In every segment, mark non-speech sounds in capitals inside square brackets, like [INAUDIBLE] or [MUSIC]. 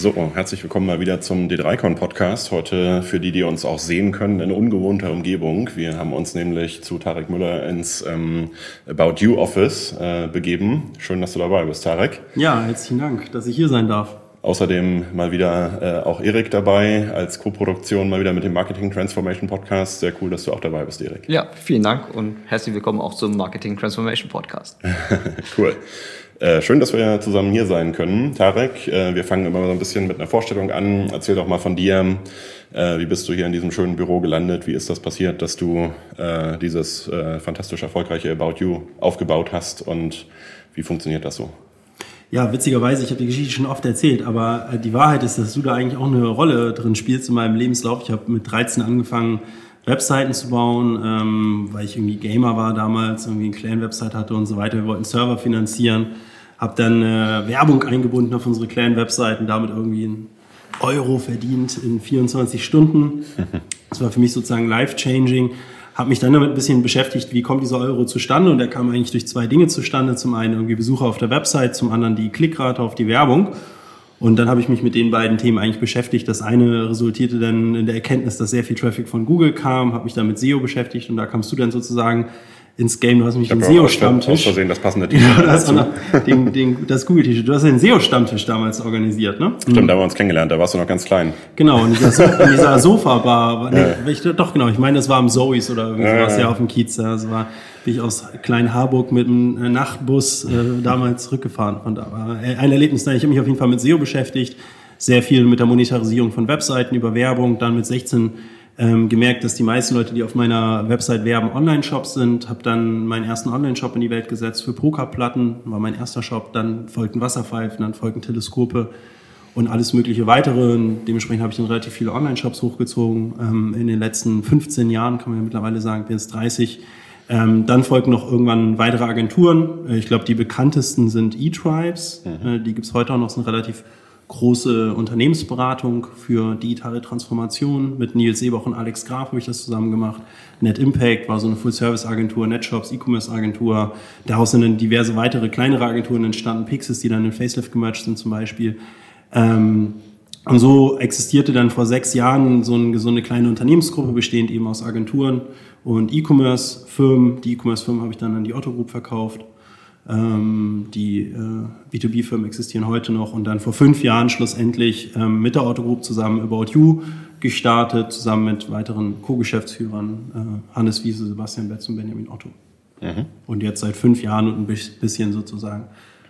So, herzlich willkommen mal wieder zum D3Con Podcast. Heute für die, die uns auch sehen können, in ungewohnter Umgebung. Wir haben uns nämlich zu Tarek Müller ins ähm, About You Office äh, begeben. Schön, dass du dabei bist, Tarek. Ja, herzlichen Dank, dass ich hier sein darf. Außerdem mal wieder äh, auch Erik dabei als Co-Produktion mal wieder mit dem Marketing Transformation Podcast. Sehr cool, dass du auch dabei bist, Erik. Ja, vielen Dank und herzlich willkommen auch zum Marketing Transformation Podcast. [LAUGHS] cool. Äh, schön, dass wir zusammen hier sein können. Tarek, äh, wir fangen immer so ein bisschen mit einer Vorstellung an. Erzähl doch mal von dir. Äh, wie bist du hier in diesem schönen Büro gelandet? Wie ist das passiert, dass du äh, dieses äh, fantastisch erfolgreiche About You aufgebaut hast? Und wie funktioniert das so? Ja, witzigerweise, ich habe die Geschichte schon oft erzählt, aber die Wahrheit ist, dass du da eigentlich auch eine Rolle drin spielst in meinem Lebenslauf. Ich habe mit 13 angefangen, Webseiten zu bauen, ähm, weil ich irgendwie Gamer war damals, irgendwie eine Clan-Website hatte und so weiter. Wir wollten Server finanzieren habe dann äh, Werbung eingebunden auf unsere kleinen Webseiten, damit irgendwie einen Euro verdient in 24 Stunden. Das war für mich sozusagen life-changing. Habe mich dann damit ein bisschen beschäftigt, wie kommt dieser Euro zustande? Und der kam eigentlich durch zwei Dinge zustande. Zum einen irgendwie Besucher auf der Website, zum anderen die Klickrate auf die Werbung. Und dann habe ich mich mit den beiden Themen eigentlich beschäftigt. Das eine resultierte dann in der Erkenntnis, dass sehr viel Traffic von Google kam, habe mich dann mit SEO beschäftigt und da kamst du dann sozusagen ins Game. Du hast nämlich den SEO-Stammtisch. Aus Versehen das passende [LAUGHS] T-Shirt. Ja, das, den, den, das Google-T-Shirt. Du hast den SEO-Stammtisch damals organisiert, ne? Stimmt, da haben wir uns kennengelernt. Da warst du noch ganz klein. Genau, in dieser, so dieser [LAUGHS] Sofa-Bar. Nee, ja. ich, doch, genau. Ich meine, das war am Zoe's oder irgendwas, ja, ja. auf dem Kiez. Das war, bin ich aus Klein Harburg mit einem äh, Nachtbus äh, damals zurückgefahren. Von da war ein Erlebnis. Ich habe mich auf jeden Fall mit SEO beschäftigt. Sehr viel mit der Monetarisierung von Webseiten über Werbung. Dann mit 16 ähm, gemerkt, dass die meisten Leute, die auf meiner Website werben, Online-Shops sind. Habe dann meinen ersten Online-Shop in die Welt gesetzt für Pokerplatten, war mein erster Shop. Dann folgten Wasserpfeifen, dann folgten Teleskope und alles mögliche weitere. Und dementsprechend habe ich dann relativ viele Online-Shops hochgezogen. Ähm, in den letzten 15 Jahren kann man ja mittlerweile sagen, bin jetzt 30. Ähm, dann folgen noch irgendwann weitere Agenturen. Äh, ich glaube, die bekanntesten sind eTribes. Mhm. Äh, die gibt's heute auch noch, sind relativ große Unternehmensberatung für digitale Transformation. Mit Nils Seebach und Alex Graf habe ich das zusammen gemacht. Net Impact war so eine Full-Service-Agentur, NetShops, E-Commerce-Agentur. Daraus sind dann diverse weitere kleinere Agenturen entstanden, Pixis, die dann in Facelift gemerged sind zum Beispiel. Ähm, und so existierte dann vor sechs Jahren so eine, so eine kleine Unternehmensgruppe, bestehend eben aus Agenturen und E-Commerce-Firmen. Die E-Commerce-Firmen habe ich dann an die Otto Group verkauft. Ähm, die äh, B2B-Firmen existieren heute noch und dann vor fünf Jahren schlussendlich ähm, mit der Auto Group zusammen About You gestartet, zusammen mit weiteren Co-Geschäftsführern, äh, Hannes Wiese, Sebastian Betz und Benjamin Otto. Mhm. Und jetzt seit fünf Jahren und ein bisschen sozusagen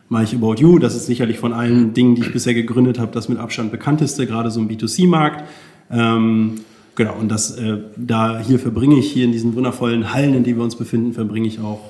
mache ich About You. Das ist sicherlich von allen Dingen, die ich bisher gegründet habe, das mit Abstand bekannteste, gerade so im B2C-Markt. Ähm, genau, und das, äh, da hier verbringe ich, hier in diesen wundervollen Hallen, in denen wir uns befinden, verbringe ich auch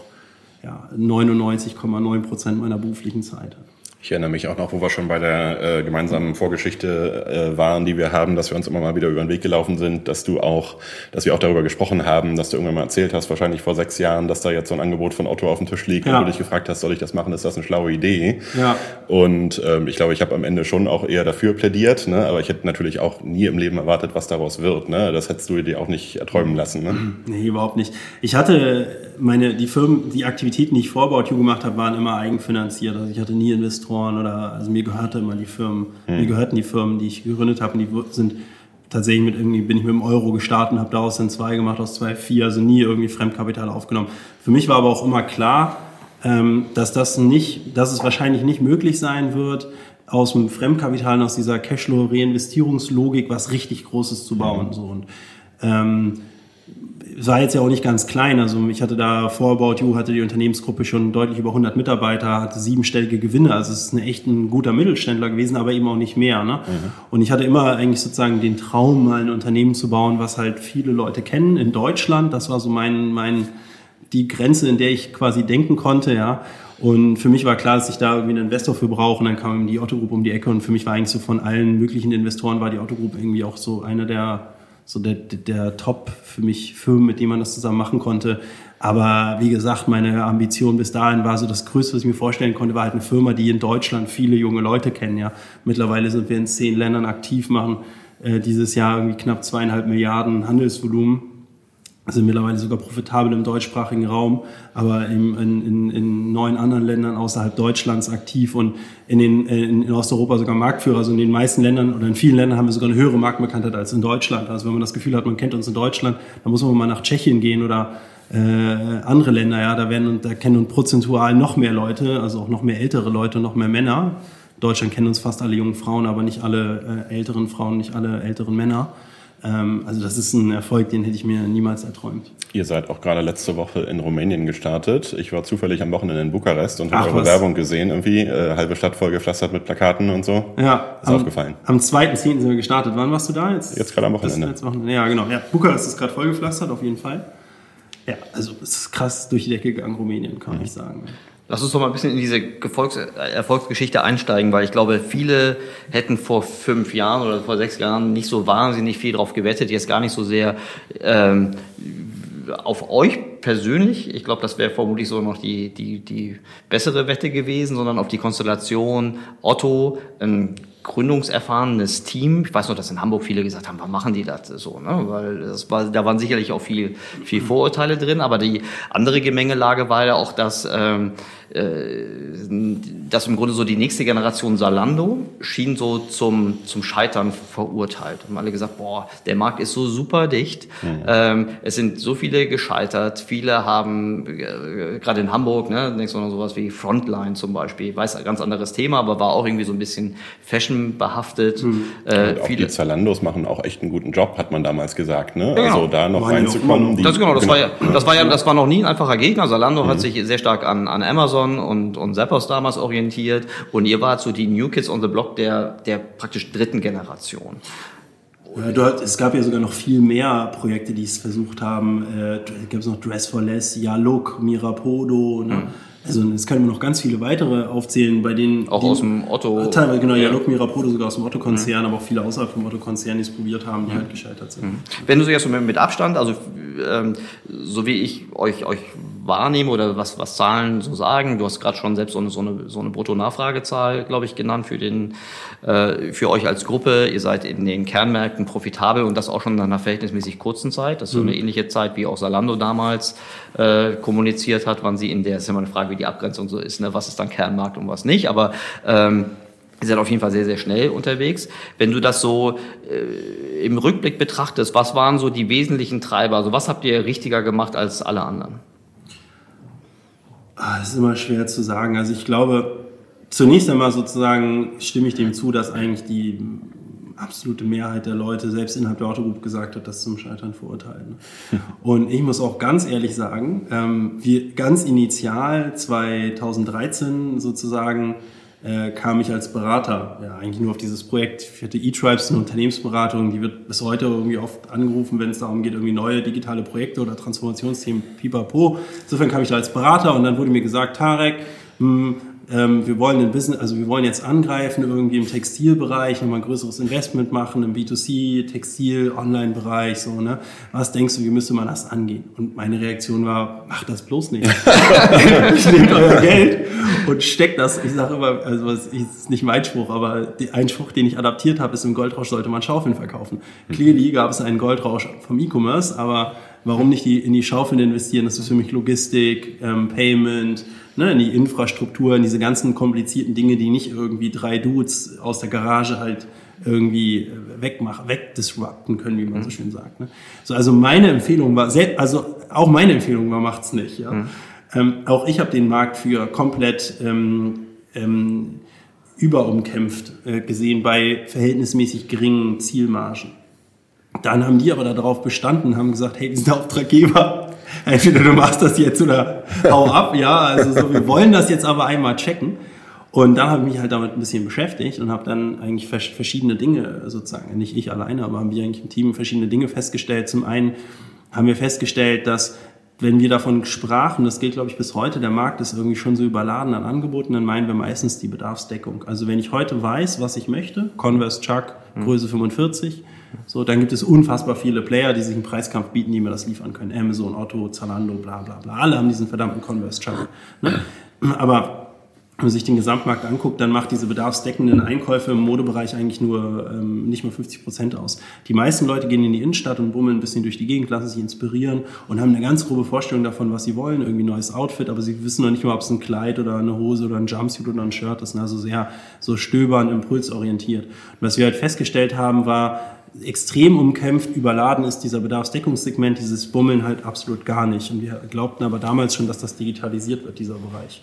ja, 99,9 Prozent meiner beruflichen Zeit. Ich erinnere mich auch noch, wo wir schon bei der äh, gemeinsamen Vorgeschichte äh, waren, die wir haben, dass wir uns immer mal wieder über den Weg gelaufen sind, dass du auch, dass wir auch darüber gesprochen haben, dass du irgendwann mal erzählt hast, wahrscheinlich vor sechs Jahren, dass da jetzt so ein Angebot von Otto auf dem Tisch liegt ja. und du dich gefragt hast, soll ich das machen, ist das eine schlaue Idee? Ja. Und ähm, ich glaube, ich habe am Ende schon auch eher dafür plädiert, ne? aber ich hätte natürlich auch nie im Leben erwartet, was daraus wird. Ne? Das hättest du dir auch nicht erträumen lassen. Ne? Nee, überhaupt nicht. Ich hatte meine, die Firmen, die Aktivitäten, die ich vor About You gemacht habe, waren immer eigenfinanziert. Also ich hatte nie Investoren oder, also mir gehörte immer die Firmen, hm. mir gehörten die Firmen, die ich gegründet habe und die sind tatsächlich mit irgendwie, bin ich mit dem Euro gestartet und habe daraus dann zwei gemacht, aus zwei vier, also nie irgendwie Fremdkapital aufgenommen. Für mich war aber auch immer klar, ähm, dass das nicht, dass es wahrscheinlich nicht möglich sein wird, aus dem Fremdkapital, aus dieser Cashflow-Reinvestierungslogik was richtig Großes zu bauen. Mhm. So. Und, ähm, war jetzt ja auch nicht ganz klein. Also ich hatte da vor About You, hatte die Unternehmensgruppe schon deutlich über 100 Mitarbeiter, hatte siebenstellige Gewinne. Also es ist ein echt ein guter Mittelständler gewesen, aber eben auch nicht mehr. Ne? Mhm. Und ich hatte immer eigentlich sozusagen den Traum, mal ein Unternehmen zu bauen, was halt viele Leute kennen in Deutschland. Das war so mein, mein, die Grenze, in der ich quasi denken konnte, ja. Und für mich war klar, dass ich da irgendwie einen Investor für brauche. Und dann kam die Otto Group um die Ecke. Und für mich war eigentlich so von allen möglichen Investoren war die Otto Group irgendwie auch so einer der so der, der Top für mich Film, mit dem man das zusammen machen konnte. Aber wie gesagt, meine Ambition bis dahin war so das Größte, was ich mir vorstellen konnte, war halt eine Firma, die in Deutschland viele junge Leute kennen. Ja, mittlerweile sind wir in zehn Ländern aktiv, machen äh, dieses Jahr irgendwie knapp zweieinhalb Milliarden Handelsvolumen sind mittlerweile sogar profitabel im deutschsprachigen Raum, aber in, in, in neun anderen Ländern außerhalb Deutschlands aktiv und in, den, in, in Osteuropa sogar Marktführer. Also in den meisten Ländern oder in vielen Ländern haben wir sogar eine höhere Marktbekanntheit als in Deutschland. Also wenn man das Gefühl hat, man kennt uns in Deutschland, dann muss man mal nach Tschechien gehen oder äh, andere Länder. Ja, da werden da kennen uns prozentual noch mehr Leute, also auch noch mehr ältere Leute, noch mehr Männer. In Deutschland kennen uns fast alle jungen Frauen, aber nicht alle äh, älteren Frauen, nicht alle älteren Männer. Ähm, also das ist ein Erfolg, den hätte ich mir niemals erträumt. Ihr seid auch gerade letzte Woche in Rumänien gestartet. Ich war zufällig am Wochenende in Bukarest und habe eure was? Werbung gesehen, irgendwie äh, halbe Stadt voll gepflastert mit Plakaten und so. Ja, ist am, aufgefallen. Am 2.10. sind wir gestartet. Wann warst du da jetzt? Jetzt gerade am Wochenende. Jetzt Wochenende. Ja, genau. Ja, Bukarest ist gerade voll gepflastert, auf jeden Fall. Ja, also es ist krass durch die Decke gegangen, Rumänien, kann mhm. ich sagen. Lass uns doch mal ein bisschen in diese Gefolgs Erfolgsgeschichte einsteigen, weil ich glaube, viele hätten vor fünf Jahren oder vor sechs Jahren nicht so wahnsinnig viel drauf gewettet, jetzt gar nicht so sehr ähm, auf euch persönlich. Ich glaube, das wäre vermutlich so noch die, die, die bessere Wette gewesen, sondern auf die Konstellation Otto, ein gründungserfahrenes Team. Ich weiß noch, dass in Hamburg viele gesagt haben, warum machen die das so? Ne? Weil das war, da waren sicherlich auch viel, viel Vorurteile drin, aber die andere Gemengelage war ja auch, dass ähm, äh, dass im Grunde so die nächste Generation Salando schien so zum, zum Scheitern verurteilt. Haben alle gesagt, boah, der Markt ist so super dicht. Mhm. Ähm, es sind so viele gescheitert. Viele haben, äh, gerade in Hamburg, ne, denkst du noch sowas wie Frontline zum Beispiel. Ich weiß, ein ganz anderes Thema, aber war auch irgendwie so ein bisschen Fashion behaftet. Mhm. Äh, auch viele die Zalandos machen auch echt einen guten Job, hat man damals gesagt. Ne? Ja, also da noch reinzukommen. Das, genau, das, genau. War ja, das war ja, das war noch nie ein einfacher Gegner. Salando mhm. hat sich sehr stark an, an Amazon Amazon und, und Zappos damals orientiert und ihr wart so die New Kids on the Block der, der praktisch dritten Generation. Ja, dort, es gab ja sogar noch viel mehr Projekte, die es versucht haben. Äh, gab es noch Dress for Less, Ja Look, Mirapodo. Ne? Mhm. Also es können wir noch ganz viele weitere aufzählen, bei denen... Auch die, aus dem Otto... Teilweise, genau, ja, Look, Mirapodo sogar aus dem Otto-Konzern, mhm. aber auch viele außerhalb vom Otto-Konzern, die es probiert haben, die mhm. halt gescheitert sind. Mhm. Wenn du so jetzt mit Abstand, also ähm, so wie ich euch, euch wahrnehme oder was, was Zahlen so sagen. Du hast gerade schon selbst so eine, so eine, so eine Brutto-Nachfragezahl, glaube ich, genannt für, den, äh, für euch als Gruppe. Ihr seid in den Kernmärkten profitabel und das auch schon in einer verhältnismäßig kurzen Zeit. Das ist so eine mhm. ähnliche Zeit, wie auch Salando damals äh, kommuniziert hat, wann sie in der, ist immer eine Frage, wie die Abgrenzung so ist, ne? was ist dann Kernmarkt und was nicht. Aber ähm, Ihr seid auf jeden Fall sehr, sehr schnell unterwegs. Wenn du das so äh, im Rückblick betrachtest, was waren so die wesentlichen Treiber? Also was habt ihr richtiger gemacht als alle anderen? Ah, das ist immer schwer zu sagen. Also ich glaube, zunächst einmal sozusagen stimme ich dem zu, dass eigentlich die absolute Mehrheit der Leute selbst innerhalb der Autogroup gesagt hat, das zum Scheitern verurteilen. Und ich muss auch ganz ehrlich sagen, ähm, wir ganz initial 2013 sozusagen äh, kam ich als Berater ja eigentlich nur auf dieses Projekt. Ich hatte E-Tribes, eine Unternehmensberatung, die wird bis heute irgendwie oft angerufen, wenn es darum geht, irgendwie neue digitale Projekte oder Transformationsthemen, pipapo. Insofern kam ich da als Berater und dann wurde mir gesagt, Tarek, mh, hm, ähm, wir wollen ein Business, also wir wollen jetzt angreifen irgendwie im Textilbereich, nochmal ein größeres Investment machen im B2C, Textil, Online-Bereich, so, ne? Was denkst du, wie müsste man das angehen? Und meine Reaktion war, mach das bloß nicht. [LAUGHS] ich nehmt euer Geld und steckt das, ich sage immer, also das ist nicht mein Spruch, aber ein Spruch, den ich adaptiert habe, ist im Goldrausch sollte man Schaufeln verkaufen. Clearly gab es einen Goldrausch vom E-Commerce, aber warum nicht die, in die Schaufeln investieren? Das ist für mich Logistik, ähm, Payment, ne, in die Infrastruktur, in diese ganzen komplizierten Dinge, die nicht irgendwie drei Dudes aus der Garage halt irgendwie wegmachen, wegdisrupten können, wie man so mhm. schön sagt. Ne? So, also meine Empfehlung war, also auch meine Empfehlung war, macht's nicht. Ja? Mhm. Ähm, auch ich habe den Markt für komplett ähm, ähm, überumkämpft äh, gesehen bei verhältnismäßig geringen Zielmargen. Dann haben die aber darauf bestanden, haben gesagt, hey, wir sind Auftraggeber, [LAUGHS] entweder du machst das jetzt oder hau ab, ja, also so, wir wollen das jetzt aber einmal checken. Und dann habe ich mich halt damit ein bisschen beschäftigt und habe dann eigentlich verschiedene Dinge sozusagen, nicht ich alleine, aber haben wir eigentlich im Team verschiedene Dinge festgestellt. Zum einen haben wir festgestellt, dass wenn wir davon sprachen, das gilt glaube ich bis heute, der Markt ist irgendwie schon so überladen an Angeboten, dann meinen wir meistens die Bedarfsdeckung. Also wenn ich heute weiß, was ich möchte, Converse Chuck, Größe 45, so, dann gibt es unfassbar viele Player, die sich einen Preiskampf bieten, die mir das liefern können. Amazon, Otto, Zalando, bla bla bla. Alle haben diesen verdammten Converse Chuck. Ne? Aber wenn man sich den Gesamtmarkt anguckt, dann macht diese bedarfsdeckenden Einkäufe im Modebereich eigentlich nur ähm, nicht mal 50 Prozent aus. Die meisten Leute gehen in die Innenstadt und bummeln ein bisschen durch die Gegend, lassen sich inspirieren und haben eine ganz grobe Vorstellung davon, was sie wollen. Irgendwie ein neues Outfit, aber sie wissen noch nicht mal, ob es ein Kleid oder eine Hose oder ein Jumpsuit oder ein Shirt ist. Also sehr so stöbern, impulsorientiert. Und was wir halt festgestellt haben, war, extrem umkämpft, überladen ist dieser Bedarfsdeckungssegment, dieses Bummeln halt absolut gar nicht. Und wir glaubten aber damals schon, dass das digitalisiert wird, dieser Bereich.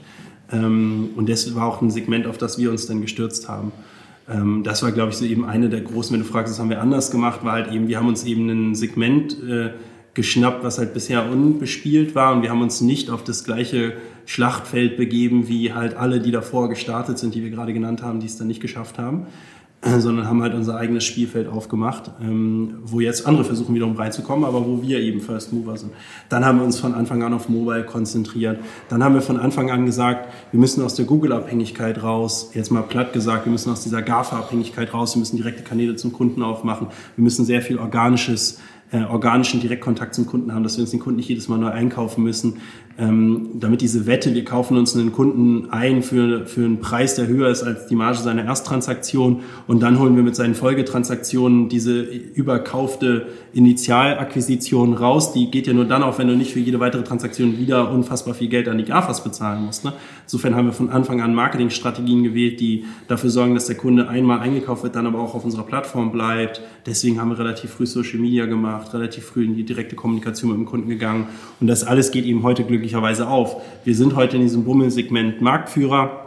Ähm, und das war auch ein Segment, auf das wir uns dann gestürzt haben. Ähm, das war, glaube ich, so eben eine der großen, wenn du fragst, was haben wir anders gemacht, war halt eben, wir haben uns eben ein Segment äh, geschnappt, was halt bisher unbespielt war und wir haben uns nicht auf das gleiche Schlachtfeld begeben, wie halt alle, die davor gestartet sind, die wir gerade genannt haben, die es dann nicht geschafft haben, [CLEARS THROAT] sondern haben halt unser eigenes Spielfeld aufgemacht, ähm, wo jetzt andere versuchen wiederum reinzukommen, aber wo wir eben First Mover sind. Dann haben wir uns von Anfang an auf Mobile konzentriert. Dann haben wir von Anfang an gesagt, wir müssen aus der Google-Abhängigkeit raus, jetzt mal platt gesagt, wir müssen aus dieser GAFA-Abhängigkeit raus, wir müssen direkte Kanäle zum Kunden aufmachen, wir müssen sehr viel organisches äh, organischen Direktkontakt zum Kunden haben, dass wir uns den Kunden nicht jedes Mal neu einkaufen müssen, ähm, damit diese Wette, wir kaufen uns einen Kunden ein für, für einen Preis, der höher ist als die Marge seiner Ersttransaktion und dann holen wir mit seinen Folgetransaktionen diese überkaufte Initialakquisition raus. Die geht ja nur dann auf, wenn du nicht für jede weitere Transaktion wieder unfassbar viel Geld an die GAFAs bezahlen musst. Ne? Insofern haben wir von Anfang an Marketingstrategien gewählt, die dafür sorgen, dass der Kunde einmal eingekauft wird, dann aber auch auf unserer Plattform bleibt. Deswegen haben wir relativ früh Social Media gemacht, relativ früh in die direkte Kommunikation mit dem Kunden gegangen und das alles geht eben heute glücklich glücklicherweise auf. Wir sind heute in diesem Bummelsegment Marktführer.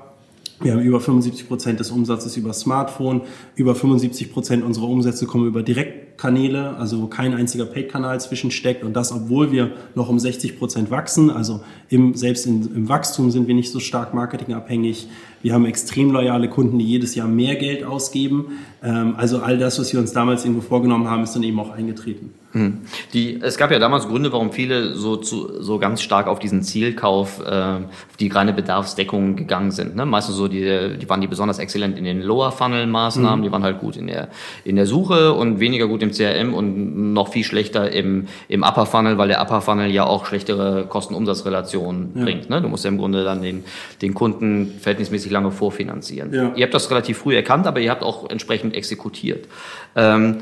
Wir haben über 75 Prozent des Umsatzes über Smartphone, über 75 Prozent unserer Umsätze kommen über Direktkanäle, also wo kein einziger Paid-Kanal zwischensteckt und das, obwohl wir noch um 60 Prozent wachsen. Also im, selbst in, im Wachstum sind wir nicht so stark marketingabhängig. Wir haben extrem loyale Kunden, die jedes Jahr mehr Geld ausgeben. Ähm, also all das, was wir uns damals irgendwo vorgenommen haben, ist dann eben auch eingetreten. Hm. Die, es gab ja damals Gründe, warum viele so, zu, so ganz stark auf diesen Zielkauf, äh, die reine Bedarfsdeckung gegangen sind. Ne? Meistens so, die, die waren die besonders exzellent in den Lower-Funnel-Maßnahmen, mhm. die waren halt gut in der, in der Suche und weniger gut im CRM und noch viel schlechter im, im Upper-Funnel, weil der Upper-Funnel ja auch schlechtere Kosten-Umsatz-Relationen ja. bringt. Ne? Du musst ja im Grunde dann den, den Kunden verhältnismäßig lange vorfinanzieren. Ja. Ihr habt das relativ früh erkannt, aber ihr habt auch entsprechend exekutiert. Ähm,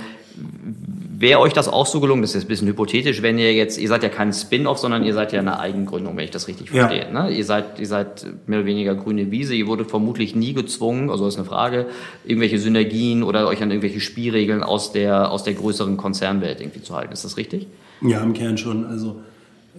Wäre euch das auch so gelungen, das ist jetzt ein bisschen hypothetisch, wenn ihr jetzt, ihr seid ja kein Spin-off, sondern ihr seid ja eine Eigengründung, wenn ich das richtig verstehe. Ja. Ne? Ihr, seid, ihr seid mehr oder weniger grüne Wiese, ihr wurde vermutlich nie gezwungen, also ist eine Frage, irgendwelche Synergien oder euch an irgendwelche Spielregeln aus der, aus der größeren Konzernwelt irgendwie zu halten. Ist das richtig? Ja, im Kern schon. Also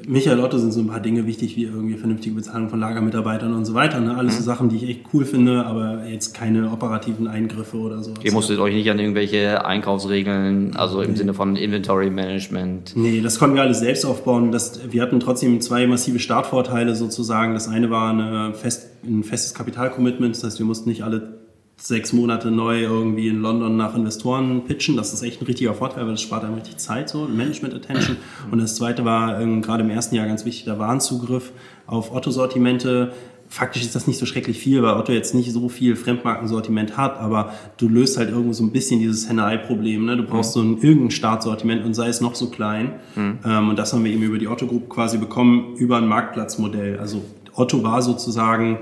Michael Otto sind so ein paar Dinge wichtig, wie irgendwie vernünftige Bezahlung von Lagermitarbeitern und so weiter. Ne? Alles mhm. so Sachen, die ich echt cool finde, aber jetzt keine operativen Eingriffe oder so. Ihr musstet euch nicht an irgendwelche Einkaufsregeln, also im nee. Sinne von Inventory Management. Nee, das konnten wir alles selbst aufbauen. Das, wir hatten trotzdem zwei massive Startvorteile sozusagen. Das eine war eine fest, ein festes Kapitalcommitment, das heißt, wir mussten nicht alle sechs Monate neu irgendwie in London nach Investoren pitchen. Das ist echt ein richtiger Vorteil, weil das spart einem richtig Zeit, so Management Attention. Und das zweite war ähm, gerade im ersten Jahr ganz wichtig, der Warenzugriff auf Otto-Sortimente. Faktisch ist das nicht so schrecklich viel, weil Otto jetzt nicht so viel Fremdmarkensortiment hat, aber du löst halt irgendwo so ein bisschen dieses Henne-Ei-Problem. Ne? Du brauchst so ein irgendein Startsortiment und sei es noch so klein. Mhm. Ähm, und das haben wir eben über die Otto Group quasi bekommen, über ein Marktplatzmodell. Also Otto war sozusagen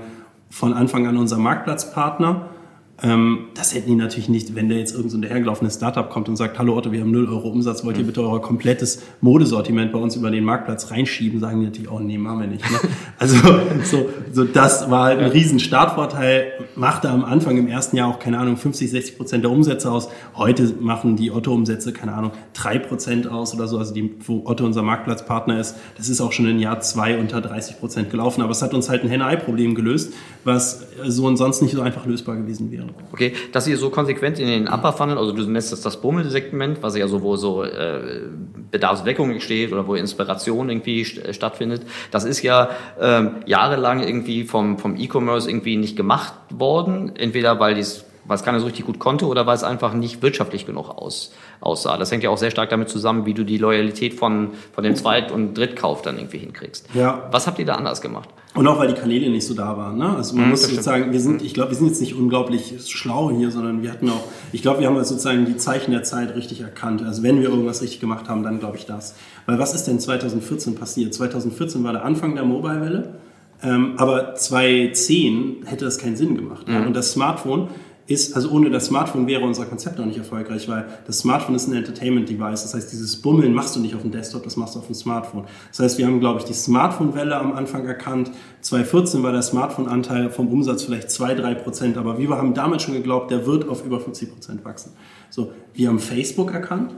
von Anfang an unser Marktplatzpartner das hätten die natürlich nicht, wenn da jetzt irgend so ein dahergelaufenes Startup kommt und sagt, hallo Otto, wir haben 0 Euro Umsatz, wollt ihr bitte euer komplettes Modesortiment bei uns über den Marktplatz reinschieben, sagen die natürlich, oh nee, machen wir nicht. Ne? [LAUGHS] Also so, so das war halt ein riesen Startvorteil, machte am Anfang im ersten Jahr auch, keine Ahnung, 50, 60 Prozent der Umsätze aus. Heute machen die Otto-Umsätze, keine Ahnung, drei Prozent aus oder so, also die, wo Otto unser Marktplatzpartner ist. Das ist auch schon in Jahr zwei unter 30 Prozent gelaufen, aber es hat uns halt ein Henne-Ei-Problem gelöst, was so und sonst nicht so einfach lösbar gewesen wäre. Okay, dass ihr so konsequent in den Upper Funnel, also du nennst das das Bummelsegment, was ja so, wo so äh, Bedarfsweckung steht oder wo Inspiration irgendwie st äh, stattfindet, das ist ja ähm, jahrelang irgendwie vom, vom E-Commerce irgendwie nicht gemacht worden, entweder weil dies weil es keiner so richtig gut konnte oder weil es einfach nicht wirtschaftlich genug aus, aussah. Das hängt ja auch sehr stark damit zusammen, wie du die Loyalität von, von dem Zweit- und Drittkauf dann irgendwie hinkriegst. Ja. Was habt ihr da anders gemacht? Und auch weil die Kanäle nicht so da waren. Ne? Also man Mhm, muss sozusagen, wir sind, ich glaube, wir sind jetzt nicht unglaublich schlau hier, sondern wir hatten auch, ich glaube, wir haben also sozusagen die Zeichen der Zeit richtig erkannt. Also wenn wir irgendwas richtig gemacht haben, dann glaube ich das. Weil was ist denn 2014 passiert? 2014 war der Anfang der Mobile-Welle, ähm, aber 2010 hätte das keinen Sinn gemacht. Ja? Und das Smartphone ist, also ohne das Smartphone wäre unser Konzept auch nicht erfolgreich, weil das Smartphone ist ein Entertainment-Device. Das heißt, dieses Bummeln machst du nicht auf dem Desktop, das machst du auf dem Smartphone. Das heißt, wir haben, glaube ich, die Smartphone-Welle am Anfang erkannt. 2014 war der Smartphone-Anteil vom Umsatz vielleicht 2-3 Prozent, aber wir haben damals schon geglaubt, der wird auf über 50 Prozent wachsen. So, wir haben Facebook erkannt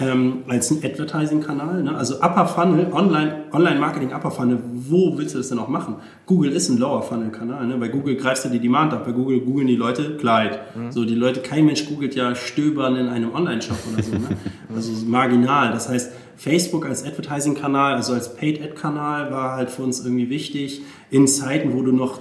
ähm, als ein Advertising-Kanal. Ne? Also Upper Funnel, Online, Online-Marketing Upper Funnel, wo willst du das denn auch machen? Google ist ein Lower Funnel-Kanal. Ne? Bei Google greifst du die Demand ab, bei Google googeln die Leute Kleid. So, die Leute, kein Mensch googelt ja Stöbern in einem Online-Shop oder so. Ne? [LAUGHS] Also marginal. Das heißt, Facebook als Advertising-Kanal, also als Paid-Ad-Kanal war halt für uns irgendwie wichtig. In Zeiten, wo du noch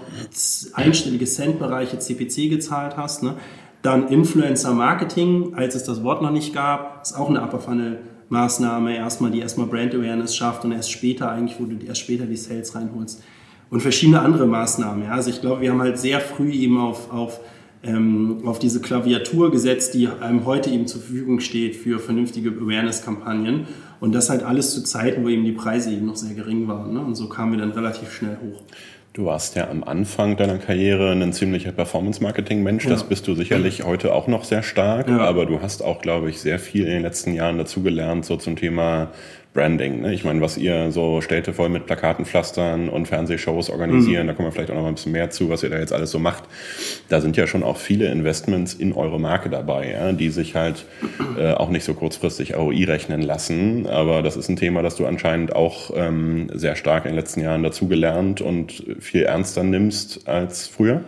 einstellige Cent-Bereiche CPC gezahlt hast, ne? Dann Influencer Marketing, als es das Wort noch nicht gab, ist auch eine Upper Funnel Maßnahme, erstmal die erstmal Brand Awareness schafft und erst später eigentlich, wo du erst später die Sales reinholst. Und verschiedene andere Maßnahmen. Ja. Also ich glaube, wir haben halt sehr früh eben auf, auf, ähm, auf diese Klaviatur gesetzt, die einem heute eben zur Verfügung steht für vernünftige Awareness-Kampagnen. Und das halt alles zu Zeiten, wo eben die Preise eben noch sehr gering waren. Ne? Und so kamen wir dann relativ schnell hoch. Du warst ja am Anfang deiner Karriere ein ziemlicher Performance-Marketing-Mensch. Das Ja. bist du sicherlich heute auch noch sehr stark. Ja. Aber du hast auch, glaube ich, sehr viel in den letzten Jahren dazugelernt, so zum Thema Branding. Ne? Ich meine, was ihr so Städte voll mit Plakaten pflastern und Fernsehshows organisieren, da kommen wir vielleicht auch noch mal ein bisschen mehr zu, was ihr da jetzt alles so macht. Da sind ja schon auch viele Investments in eure Marke dabei, ja? die sich halt äh, auch nicht so kurzfristig ROI rechnen lassen. Aber das ist ein Thema, das du anscheinend auch ähm, sehr stark in den letzten Jahren dazugelernt und viel ernster nimmst als früher.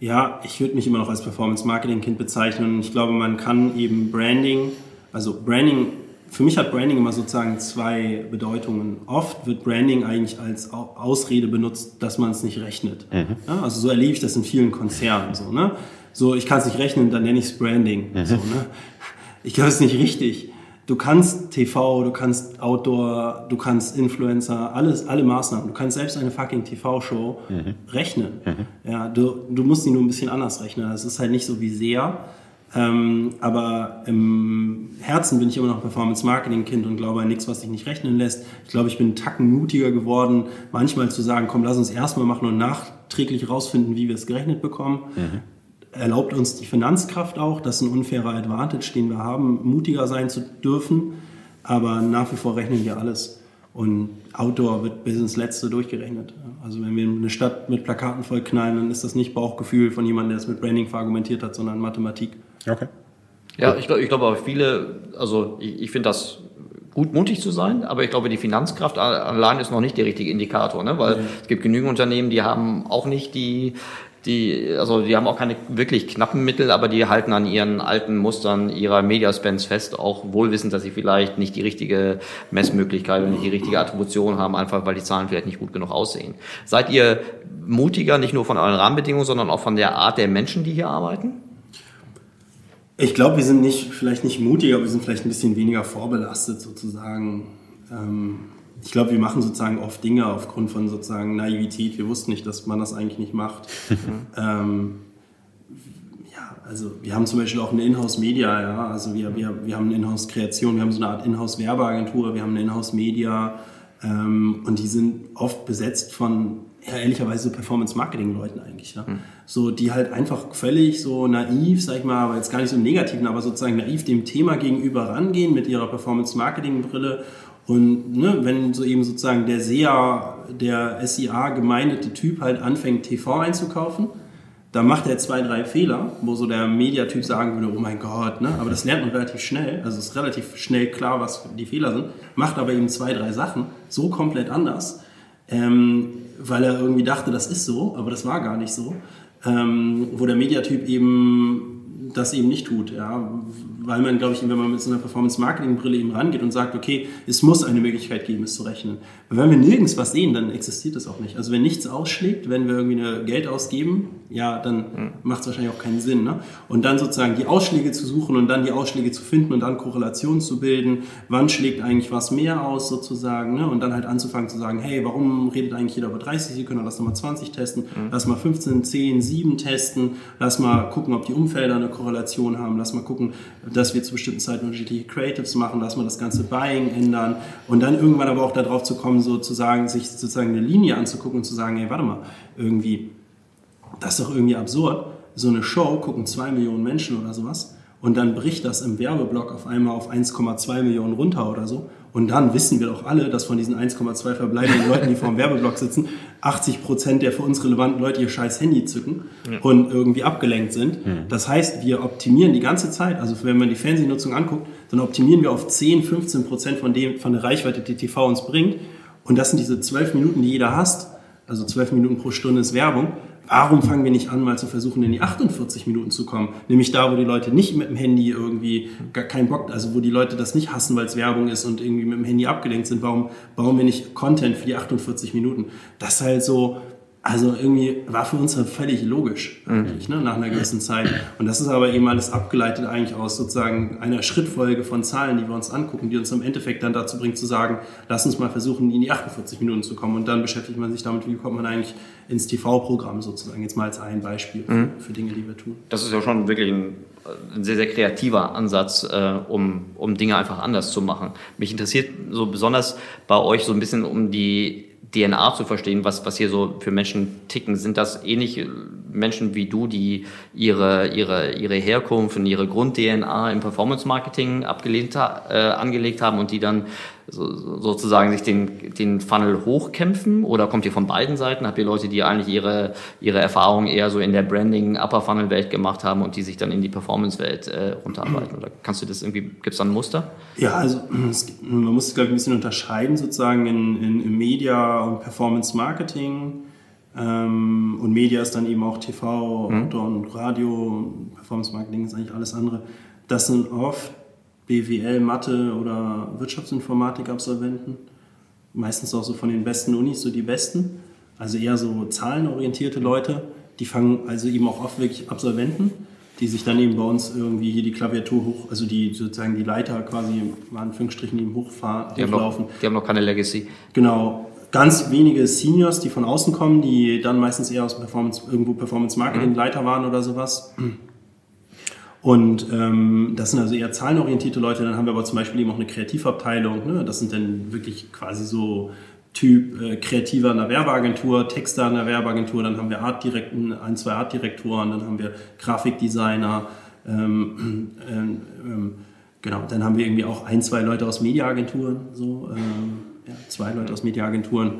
Ja, ich würde mich immer noch als Performance-Marketing-Kind bezeichnen. Ich glaube, man kann eben Branding, also Branding, für mich hat Branding immer sozusagen zwei Bedeutungen. Oft wird Branding eigentlich als Au- Ausrede benutzt, dass man es nicht rechnet. Ja, also so erlebe ich das in vielen Konzernen. So, ne? so ich kann es nicht rechnen, dann nenne ich es Branding. So, ne? Ich glaube, das ist nicht richtig. Du kannst TV, du kannst Outdoor, du kannst Influencer, alles, alle Maßnahmen. Du kannst selbst eine fucking TV-Show rechnen. Ja, du, du musst die nur ein bisschen anders rechnen. Es ist halt nicht so wie sehr. Ähm, aber im Herzen bin ich immer noch Performance-Marketing-Kind und glaube an nichts, was sich nicht rechnen lässt. Ich glaube, ich bin einen Tacken mutiger geworden, manchmal zu sagen, komm, lass uns erstmal machen und nachträglich rausfinden, wie wir es gerechnet bekommen. Erlaubt uns die Finanzkraft auch, das ist ein unfairer Advantage, den wir haben, mutiger sein zu dürfen. Aber nach wie vor rechnen wir alles. Und Outdoor wird bis ins Letzte durchgerechnet. Also wenn wir eine Stadt mit Plakaten vollknallen, dann ist das nicht Bauchgefühl von jemandem, der es mit Branding verargumentiert hat, sondern Mathematik. Okay. Ja, ich glaube, ich glaube, aber viele, also ich, ich finde das gut, mutig zu sein, aber ich glaube, die Finanzkraft allein ist noch nicht der richtige Indikator, ne? weil es gibt genügend Unternehmen, die haben auch nicht die, die, also die haben auch keine wirklich knappen Mittel, aber die halten an ihren alten Mustern ihrer Mediaspends fest, auch wohl wissend, dass sie vielleicht nicht die richtige Messmöglichkeit und nicht die richtige Attribution haben, einfach weil die Zahlen vielleicht nicht gut genug aussehen. Seid ihr mutiger, nicht nur von euren Rahmenbedingungen, sondern auch von der Art der Menschen, die hier arbeiten? Ich glaube, wir sind nicht, vielleicht nicht mutiger, aber wir sind vielleicht ein bisschen weniger vorbelastet sozusagen. Ähm, ich glaube, wir machen sozusagen oft Dinge aufgrund von sozusagen Naivität. Wir wussten nicht, dass man das eigentlich nicht macht. [LAUGHS] ähm, ja, also wir haben zum Beispiel auch eine Inhouse-Media, ja. Also wir, wir, wir haben eine Inhouse-Kreation, wir haben so eine Art Inhouse-Werbeagentur, wir haben eine Inhouse-Media ähm, und die sind oft besetzt von ja, ehrlicherweise so Performance-Marketing-Leuten eigentlich. Ja? So, die halt einfach völlig so naiv, sag ich mal, aber jetzt gar nicht so im Negativen, aber sozusagen naiv dem Thema gegenüber rangehen mit ihrer Performance-Marketing-Brille. Und ne, wenn so eben sozusagen der SEA, der SIA gemeindete Typ halt anfängt, TV einzukaufen, da macht er zwei, drei Fehler, wo so der Mediatyp sagen würde, oh mein Gott, ne? aber das lernt man relativ schnell, also es ist relativ schnell klar, was die Fehler sind, macht aber eben zwei, drei Sachen so komplett anders, ähm, weil er irgendwie dachte, das ist so, aber das war gar nicht so, ähm, wo der Mediatyp eben das eben nicht tut, ja, weil man, glaube ich, wenn man mit so einer Performance-Marketing-Brille eben rangeht und sagt, okay, es muss eine Möglichkeit geben, es zu rechnen. Weil wenn wir nirgends was sehen, dann existiert es auch nicht. Also wenn nichts ausschlägt, wenn wir irgendwie eine Geld ausgeben, ja, dann mhm. macht es wahrscheinlich auch keinen Sinn. Ne? Und dann sozusagen die Ausschläge zu suchen und dann die Ausschläge zu finden und dann Korrelationen zu bilden, wann schlägt eigentlich was mehr aus sozusagen, ne? und dann halt anzufangen zu sagen, hey, warum redet eigentlich jeder über 30 Sekunden, lass mal 20 testen, mhm. lass mal 15, 10, 7 testen, lass mal gucken, ob die Umfelder eine Korrelation haben, lass mal gucken, dass wir zu bestimmten Zeiten unterschiedliche Creatives machen, lass mal das ganze Buying ändern und dann irgendwann aber auch darauf zu kommen, sozusagen, sich sozusagen eine Linie anzugucken und zu sagen, hey, warte mal, irgendwie, das ist doch irgendwie absurd. So eine Show gucken zwei Millionen Menschen oder sowas und dann bricht das im Werbeblock auf einmal auf 1,2 Millionen runter oder so. Und dann wissen wir doch alle, dass von diesen 1,2 verbleibenden Leuten, die vor dem Werbeblock sitzen, 80 Prozent der für uns relevanten Leute ihr scheiß Handy zücken ja. und irgendwie abgelenkt sind. Mhm. Das heißt, wir optimieren die ganze Zeit, also wenn man die Fernsehnutzung anguckt, dann optimieren wir auf 10, 15 Prozent von, dem, von der Reichweite, die TV uns bringt. Und das sind diese 12 Minuten, die jeder hasst. Also 12 Minuten pro Stunde ist Werbung. Warum fangen wir nicht an, mal zu versuchen, in die 48 Minuten zu kommen? Nämlich da, wo die Leute nicht mit dem Handy irgendwie gar keinen Bock, also wo die Leute das nicht hassen, weil es Werbung ist und irgendwie mit dem Handy abgelenkt sind. Warum bauen wir nicht Content für die 48 Minuten? Das ist halt so, also irgendwie war für uns halt völlig logisch eigentlich, ne, nach einer gewissen Zeit. Und das ist aber eben alles abgeleitet eigentlich aus sozusagen einer Schrittfolge von Zahlen, die wir uns angucken, die uns im Endeffekt dann dazu bringt zu sagen, lass uns mal versuchen, in die 48 Minuten zu kommen. Und dann beschäftigt man sich damit, wie kommt man eigentlich ins TV-Programm sozusagen, jetzt mal als ein Beispiel mhm. für Dinge, die wir tun. Das ist ja schon wirklich ein, ein sehr, sehr kreativer Ansatz, äh, um, um Dinge einfach anders zu machen. Mich interessiert so besonders bei euch so ein bisschen um die DNA zu verstehen, was, was hier so für Menschen ticken. Sind das ähnliche Menschen wie du, die ihre, ihre, ihre Herkunft und ihre Grund-DNA im Performance-Marketing abgelehnt, äh, angelegt haben und die dann so, sozusagen sich den, den Funnel hochkämpfen? Oder kommt ihr von beiden Seiten? Habt ihr Leute, die eigentlich ihre, ihre Erfahrungen eher so in der Branding, Upper Funnel Welt gemacht haben und die sich dann in die Performance Welt äh, runterarbeiten? Oder kannst du das irgendwie, gibt es da ein Muster? Ja, also es, man muss es, glaube ich, ein bisschen unterscheiden sozusagen in, in, in Media und Performance Marketing. Ähm, und Media ist dann eben auch TV, mhm. Outdoor und Radio. Performance Marketing ist eigentlich alles andere. Das sind oft BWL, Mathe oder Wirtschaftsinformatik-Absolventen. Meistens auch so von den besten Unis, so die besten. Also eher so zahlenorientierte Leute. Die fangen also eben auch oft wirklich Absolventen, die sich dann eben bei uns irgendwie hier die Klaviatur hoch, also die sozusagen die Leiter quasi in Anführungsstrichen eben hochfahren, die hochlaufen. Haben noch, die haben noch keine Legacy. Genau. Ganz wenige Seniors, die von außen kommen, die dann meistens eher aus Performance, irgendwo Performance Marketing. Leiter waren oder sowas. Und ähm, das sind also eher zahlenorientierte Leute. Dann haben wir aber zum Beispiel eben auch eine Kreativabteilung. Ne? Das sind dann wirklich quasi so Typ äh, Kreativer in der Werbeagentur, Texter in der Werbeagentur. Dann haben wir Artdirekten, ein, zwei Artdirektoren. Dann haben wir Grafikdesigner. Ähm, ähm, ähm, genau. Dann haben wir irgendwie auch ein, zwei Leute aus Mediaagenturen. So, ähm, ja, zwei Leute aus Mediaagenturen.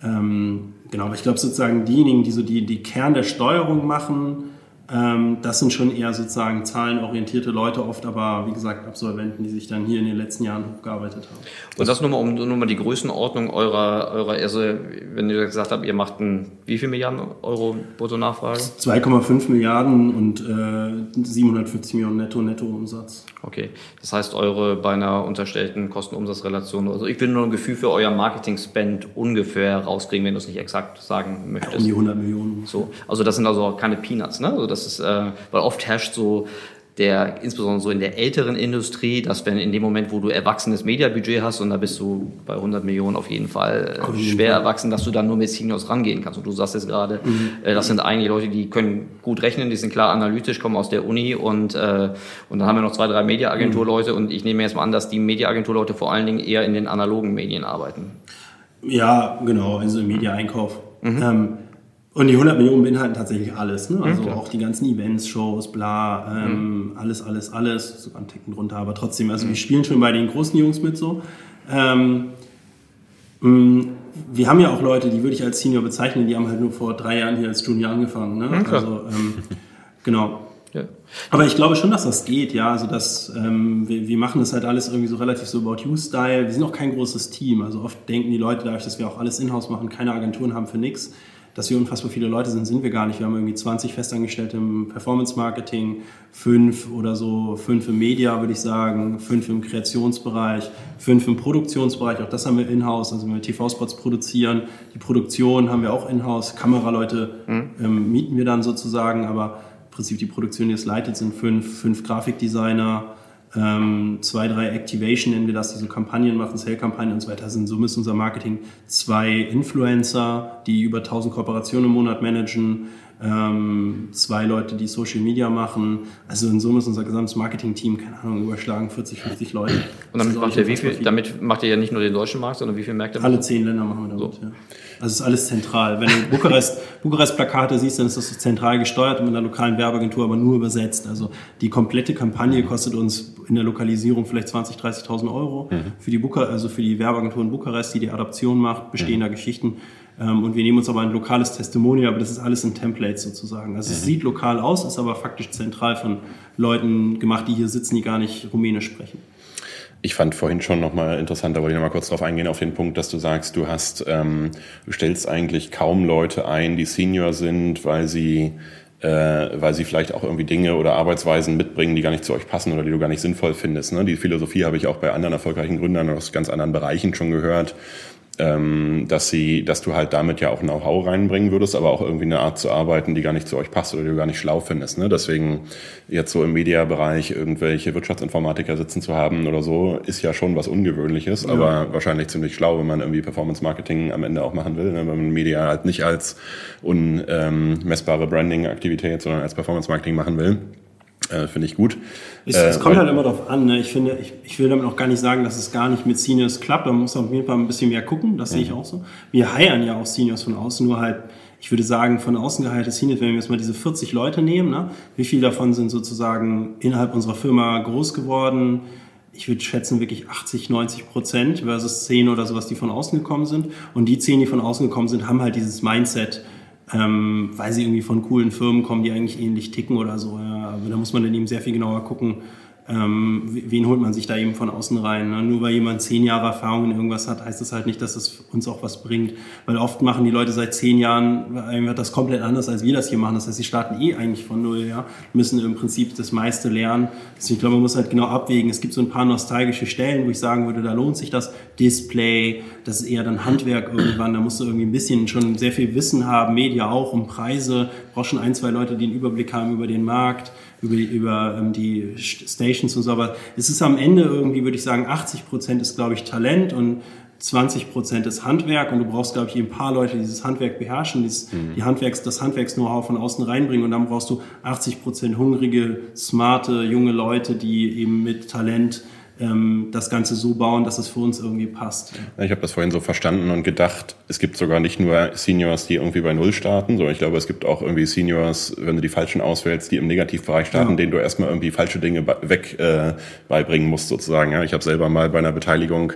Ähm, genau. Aber ich glaube sozusagen diejenigen, die so die, die Kern der Steuerung machen, das sind schon eher sozusagen zahlenorientierte Leute, oft aber, wie gesagt, Absolventen, die sich dann hier in den letzten Jahren hochgearbeitet haben. Und das nur mal, um nur mal die Größenordnung eurer, eurer, also wenn ihr gesagt habt, ihr macht ein, wie viel Milliarden Euro Brutto-Nachfrage? 2,5 Milliarden und äh, 750 Millionen Netto-Netto-Umsatz. Okay, das heißt, eure bei einer unterstellten Kosten-Umsatz-Relation, also ich will nur ein Gefühl für euer Marketing-Spend ungefähr rauskriegen, wenn du es nicht exakt sagen möchtest. Ja, um die 100 Millionen. So, also das sind also keine Peanuts, ne? Also das ist, äh, weil oft herrscht so der, insbesondere so in der älteren Industrie, dass wenn in dem Moment, wo du erwachsenes Mediabudget hast und da bist du bei 100 Millionen auf jeden Fall äh, schwer erwachsen, dass du dann nur mit Seniors rangehen kannst. Und du sagst jetzt gerade, mhm. äh, das sind eigentlich Leute, die können gut rechnen, die sind klar analytisch, kommen aus der Uni und, äh, und dann haben wir noch zwei, drei Mediaagenturleute mhm. und ich nehme jetzt mal an, dass die Mediaagenturleute vor allen Dingen eher in den analogen Medien arbeiten. Ja, genau, also im Media-Einkauf. Mhm. Ähm, und die 100 Millionen beinhalten tatsächlich alles. Ne? Also okay. auch die ganzen Events, Shows, bla, ähm, mhm. alles, alles, alles. Sogar einen Ticken drunter. Aber trotzdem, also mhm. wir spielen schon bei den großen Jungs mit so. Ähm, mh, mm, wir haben ja auch Leute, die würde ich als Senior bezeichnen, die haben halt nur vor drei Jahren hier als Junior angefangen. Ne? Okay. Also ähm, genau. Ja. Aber ich glaube schon, dass das geht, ja. Also dass ähm, wir, wir machen das halt alles irgendwie so relativ so about you Style. Wir sind auch kein großes Team. Also oft denken die Leute dadurch, dass wir auch alles in-house machen, keine Agenturen haben für nichts dass wir unfassbar viele Leute sind, sind wir gar nicht. Wir haben irgendwie 20 Festangestellte im Performance-Marketing, fünf oder so, fünf im Media, würde ich sagen, fünf im Kreationsbereich, fünf im Produktionsbereich. Auch das haben wir in-house, also wenn wir TV-Spots produzieren. Die Produktion haben wir auch in-house. Kameraleute mhm. ähm, mieten wir dann sozusagen, aber im Prinzip die Produktion, die es leitet, sind fünf, fünf Grafikdesigner, ähm, zwei, drei Activation nennen wir das, die so Kampagnen machen, Sale-Kampagnen und so weiter. Sind somit unser Marketing zwei Influencer, die über 1000 Kooperationen im Monat managen, ähm, zwei Leute, die Social Media machen. Also in Summe ist unser gesamtes Marketing-Team, keine Ahnung, überschlagen 40, 50 Leute. Und damit macht, ihr wie viel, viel, damit macht ihr ja nicht nur den deutschen Markt, sondern wie viel Märkte? Alle zehn Länder machen wir damit, so. ja. Also es ist alles zentral. Wenn du Bukarest, [LAUGHS] Bukarest-Plakate siehst, dann ist das zentral gesteuert und mit einer lokalen Werbeagentur aber nur übersetzt. Also die komplette Kampagne kostet uns in der Lokalisierung vielleicht 20.000, 30.000 Euro mhm. für die Buka also für die Werbeagentur in Bukarest, die die Adaption macht, bestehender mhm. Geschichten. Ähm, und wir nehmen uns aber ein lokales Testimonial, aber das ist alles in Templates sozusagen. Also mhm. es sieht lokal aus, ist aber faktisch zentral von Leuten gemacht, die hier sitzen, die gar nicht Rumänisch sprechen. Ich fand vorhin schon nochmal interessant, da wollte ich nochmal kurz drauf eingehen, auf den Punkt, dass du sagst, du hast, ähm, du stellst eigentlich kaum Leute ein, die Senior sind, weil sie äh, weil sie vielleicht auch irgendwie Dinge oder Arbeitsweisen mitbringen, die gar nicht zu euch passen oder die du gar nicht sinnvoll findest. Ne? Die Philosophie habe ich auch bei anderen erfolgreichen Gründern aus ganz anderen Bereichen schon gehört ähm, dass sie, dass du halt damit ja auch Know-how reinbringen würdest, aber auch irgendwie eine Art zu arbeiten, die gar nicht zu euch passt oder die du gar nicht schlau findest. Ne? Deswegen jetzt so im Mediabereich irgendwelche Wirtschaftsinformatiker sitzen zu haben oder so, ist ja schon was Ungewöhnliches, ja. aber wahrscheinlich ziemlich schlau, wenn man irgendwie Performance Marketing am Ende auch machen will, ne? wenn man Media halt nicht als unmessbare ähm, Branding-Aktivität, sondern als Performance Marketing machen will. Äh, Finde ich gut. Es, äh, kommt halt immer darauf an. Ne? Ich finde, ich, ich will damit auch gar nicht sagen, dass es gar nicht mit Seniors klappt. Man muss auf jeden Fall ein bisschen mehr gucken. Das mhm. sehe ich auch so. Wir heiern ja auch Seniors von außen, nur halt, ich würde sagen, von außen geheierte Seniors, wenn wir jetzt mal diese 40 Leute nehmen, ne? wie viele davon sind sozusagen innerhalb unserer Firma groß geworden? ich würde schätzen, wirklich 80, 90 Prozent versus 10 oder sowas, die von außen gekommen sind. Und die 10, die von außen gekommen sind, haben halt dieses Mindset, ähm, weil sie irgendwie von coolen Firmen kommen, die eigentlich ähnlich ticken oder so. Ja. Aber da muss man dann eben sehr viel genauer gucken, ähm, wen holt man sich da eben von außen rein? Ne? Nur weil jemand zehn Jahre Erfahrung in irgendwas hat, heißt das halt nicht, dass es uns auch was bringt. Weil oft machen die Leute seit zehn Jahren einfach das komplett anders, als wir das hier machen. Das heißt, sie starten eh eigentlich von null, ja, müssen im Prinzip das meiste lernen. Deswegen, ich glaube, man muss halt genau abwägen. Es gibt so ein paar nostalgische Stellen, wo ich sagen würde, da lohnt sich das Display, das ist eher dann Handwerk irgendwann. Da musst du irgendwie ein bisschen schon sehr viel Wissen haben, Media auch um Preise. Brauchst schon ein, zwei Leute, die einen Überblick haben über den Markt über, die, über ähm, die Stations und so. Aber es ist am Ende irgendwie, würde ich sagen, 80 Prozent ist, glaube ich, Talent und 20 Prozent ist Handwerk und du brauchst, glaube ich, ein paar Leute, die dieses Handwerk beherrschen, dieses, mhm. die Handwerks, das Handwerks-Know-how von außen reinbringen und dann brauchst du 80 Prozent hungrige, smarte, junge Leute, die eben mit Talent ähm, das Ganze so bauen, dass es für uns irgendwie passt. Ich habe das vorhin so verstanden und gedacht, es gibt sogar nicht nur Seniors, die irgendwie bei Null starten, sondern ich glaube, es gibt auch irgendwie Seniors, wenn du die falschen auswählst, die im Negativbereich starten, ja. denen du erstmal irgendwie falsche Dinge weg äh, beibringen musst sozusagen. Ja, ich habe selber mal bei einer Beteiligung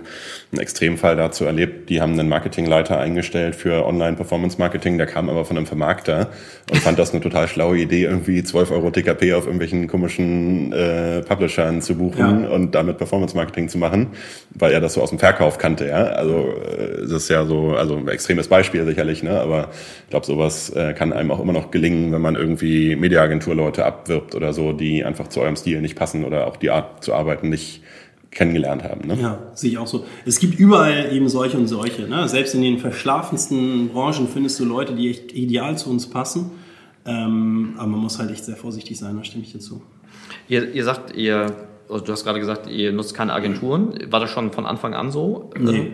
einen Extremfall dazu erlebt, die haben einen Marketingleiter eingestellt für Online-Performance-Marketing, der kam aber von einem Vermarkter und fand das eine total schlaue Idee, irgendwie 12 Euro TKP auf irgendwelchen komischen äh, Publishern zu buchen ja. und damit Performance Marketing zu machen, weil er das so aus dem Verkauf kannte, ja. Also äh, das ist ja so, also ein extremes Beispiel sicherlich, ne? Aber ich glaube, sowas äh, kann einem auch immer noch gelingen, wenn man irgendwie Mediaagenturleute abwirbt oder so, die einfach zu eurem Stil nicht passen oder auch die Art zu arbeiten nicht kennengelernt haben. Ne? Ja, sehe ich auch so. Es gibt überall eben solche und solche. Ne? Selbst in den verschlafensten Branchen findest du Leute, die echt ideal zu uns passen. Ähm, aber man muss halt echt sehr vorsichtig sein, da stimme ich dir zu. Ihr, ihr sagt, ihr also du hast gerade gesagt, ihr nutzt keine Agenturen. War das schon von Anfang an so? Nee.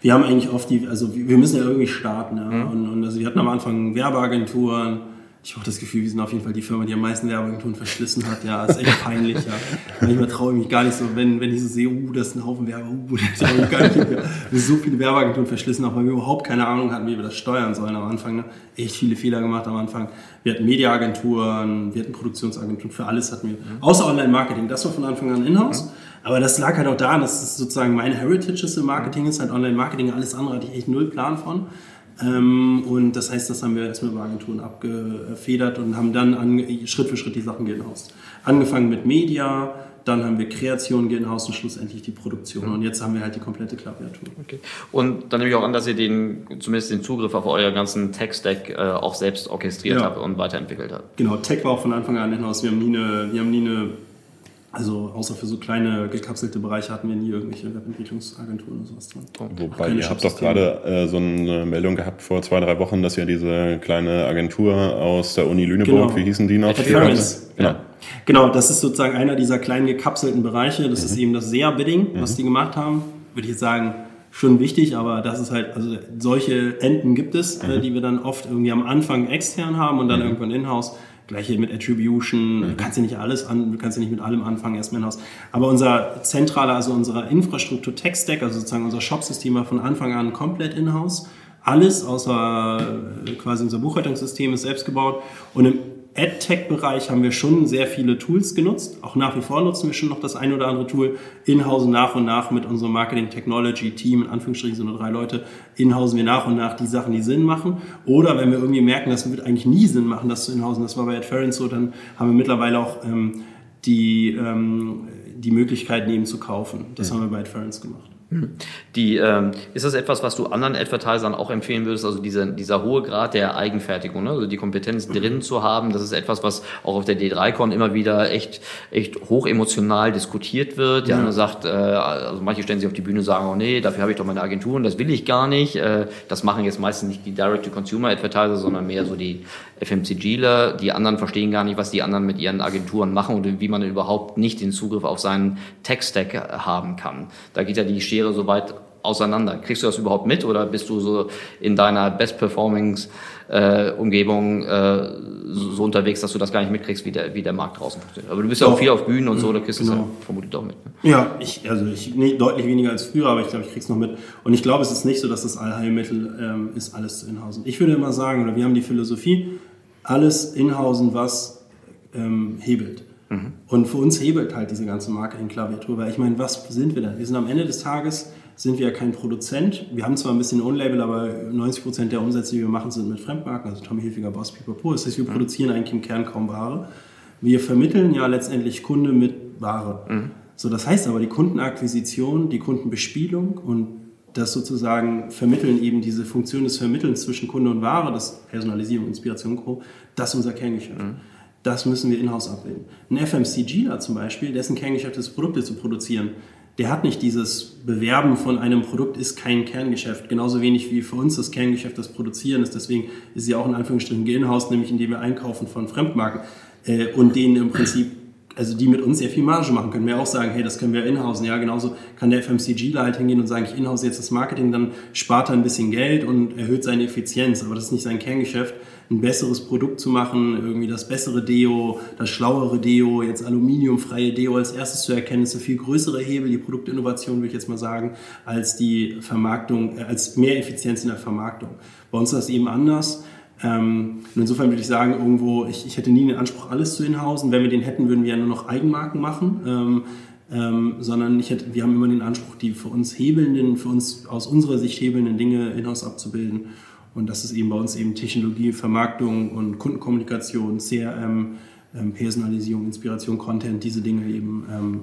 Wir haben eigentlich oft die, also wir müssen ja irgendwie starten. Ja. Mhm. Und, und also wir hatten am Anfang Werbeagenturen, ich habe das Gefühl, wir sind auf jeden Fall die Firma, die am meisten Werbeagenturen verschlissen hat. Ja, ist echt peinlich. Ja. Manchmal traue ich mich gar nicht so, wenn, wenn ich so sehe, uh, das ist ein Haufen Werbe, uh, da traue ich gar nicht. Wir haben so viele Werbeagenturen verschlissen, auch weil wir überhaupt keine Ahnung hatten, wie wir das steuern sollen am Anfang. Ne? Echt viele Fehler gemacht am Anfang. Wir hatten Mediaagenturen, wir hatten Produktionsagenturen, für alles hatten wir. Außer Online-Marketing, das war von Anfang an in-house. Aber das lag halt auch daran, dass es sozusagen meine Heritage ist im Marketing, ist halt Online-Marketing, alles andere hatte ich echt null Plan von. Ähm, und das heißt, das haben wir erstmal über Agenturen abgefedert und haben dann an, Schritt für Schritt die Sachen genaust. Angefangen mit Media, dann haben wir Kreation, Inhouse und schlussendlich die Produktion. Und jetzt haben wir halt die komplette Klaviatur. Okay. Und dann nehme ich auch an, dass ihr den, zumindest den Zugriff auf euer ganzen Tech-Stack äh, auch selbst orchestriert Ja. habt und weiterentwickelt habt. Genau, Tech war auch von Anfang an in-house. Wir haben nie eine, wir haben nie eine, also außer für so kleine gekapselte Bereiche hatten wir nie irgendwelche Webentwicklungsagenturen oder sowas dran. Wobei, ihr habt doch gerade äh, so eine Meldung gehabt vor zwei, drei Wochen, dass ihr diese kleine Agentur aus der Uni Lüneburg, Genau. wie hießen die noch? Adference. Genau. Ja. Genau, das ist sozusagen einer dieser kleinen gekapselten Bereiche. Das ist eben das SEA-Bidding, was die gemacht haben. Würde ich jetzt sagen, schon wichtig, aber das ist halt, also solche Enden gibt es, äh, die wir dann oft irgendwie am Anfang extern haben und dann irgendwann in-house. Gleiche mit Attribution, du kannst ja nicht alles an, du kannst ja nicht mit allem anfangen, erstmal in-house. Aber unser zentraler, also unser Infrastruktur Tech-Stack, also sozusagen unser Shop-System war von Anfang an komplett in-house. Alles außer äh, quasi unser Buchhaltungssystem ist selbst gebaut. Und im AdTech-Bereich haben wir schon sehr viele Tools genutzt. Auch nach wie vor nutzen wir schon noch das ein oder andere Tool. In-house nach und nach mit unserem Marketing-Technology-Team, in Anführungsstrichen so nur drei Leute, in-hausen wir nach und nach die Sachen, die Sinn machen. Oder wenn wir irgendwie merken, das wird eigentlich nie Sinn machen, das zu in-hausen, das war bei Adference so, dann haben wir mittlerweile auch ähm, die, ähm, die Möglichkeiten eben zu kaufen. Das haben wir bei Adference gemacht. Die, ähm, ist das etwas, was du anderen Advertisern auch empfehlen würdest, also dieser, dieser hohe Grad der Eigenfertigung, ne? also die Kompetenz drin zu haben, das ist etwas, was auch auf der D3Con immer wieder echt, echt hoch emotional diskutiert wird. Der Ja. eine sagt, äh, also manche stellen sich auf die Bühne und sagen, oh nee, dafür habe ich doch meine Agentur und das will ich gar nicht. Äh, das machen jetzt meistens nicht die Direct-to-Consumer-Advertiser, sondern mehr so die FMCGler. Die anderen verstehen gar nicht, was die anderen mit ihren Agenturen machen und wie man überhaupt nicht den Zugriff auf seinen Tech-Stack haben kann. Da geht ja die Schere so weit auseinander. Kriegst du das überhaupt mit oder bist du so in deiner Best-Performance-Umgebung äh, so so unterwegs, dass du das gar nicht mitkriegst, wie der, wie der Markt draußen funktioniert? Aber du bist ja auch viel auf Bühnen und so, da kriegst du es Genau. ja vermutlich doch mit. Ne? Ja, ich, also ich nee, deutlich weniger als früher, aber ich glaube, ich krieg's noch mit. Und ich glaube, es ist nicht so, dass das Allheilmittel ähm, ist, alles zu inhausen. Ich würde immer sagen, oder wir haben die Philosophie, alles inhausen, was ähm, hebelt. Und für uns hebelt halt diese ganze Marketing-Klaviatur, weil ich meine, was sind wir denn? Wir sind am Ende des Tages, sind wir ja kein Produzent. Wir haben zwar ein bisschen Own-Label, aber 90% der Umsätze, die wir machen, sind mit Fremdmarken, also Tommy Hilfiger, Boss, Pipapo. Das heißt, wir produzieren eigentlich im Kern kaum Ware. Wir vermitteln ja letztendlich Kunde mit Ware. So, das heißt aber, die Kundenakquisition, die Kundenbespielung und das sozusagen Vermitteln eben diese Funktion des Vermittelns zwischen Kunde und Ware, das Personalisierung, Inspiration, Co., das ist unser Kerngeschäft. Das müssen wir in-house abbilden. Ein FMCGler zum Beispiel, dessen Kerngeschäft ist, Produkte zu produzieren, der hat nicht dieses Bewerben von einem Produkt, ist kein Kerngeschäft. Genauso wenig wie für uns das Kerngeschäft das Produzieren ist. Deswegen ist sie auch in Anführungsstrichen in-house, nämlich indem wir einkaufen von Fremdmarken äh, und denen im Prinzip also die mit uns sehr viel Marge machen können. Wir auch sagen, hey, das können wir inhausen. Ja, genauso kann der FMCGler halt hingehen und sagen, ich inhouse jetzt das Marketing, dann spart er ein bisschen Geld und erhöht seine Effizienz. Aber das ist nicht sein Kerngeschäft, ein besseres Produkt zu machen, irgendwie das bessere Deo, das schlauere Deo, jetzt aluminiumfreie Deo als erstes zu erkennen, ist ein viel größere Hebel, die Produktinnovation, würde ich jetzt mal sagen, als die Vermarktung, äh, als mehr Effizienz in der Vermarktung. Bei uns ist das eben anders. Ähm, insofern würde ich sagen, irgendwo, ich, ich hätte nie den Anspruch, alles zu inhausen. Wenn wir den hätten, würden wir ja nur noch Eigenmarken machen. Ähm, ähm, sondern hätte, wir haben immer den Anspruch, die für uns hebelnden, für uns aus unserer Sicht hebelnden Dinge in-house abzubilden. Und das ist eben bei uns eben Technologie, Vermarktung und Kundenkommunikation, CRM, ähm, Personalisierung, Inspiration, Content, diese Dinge eben, ähm.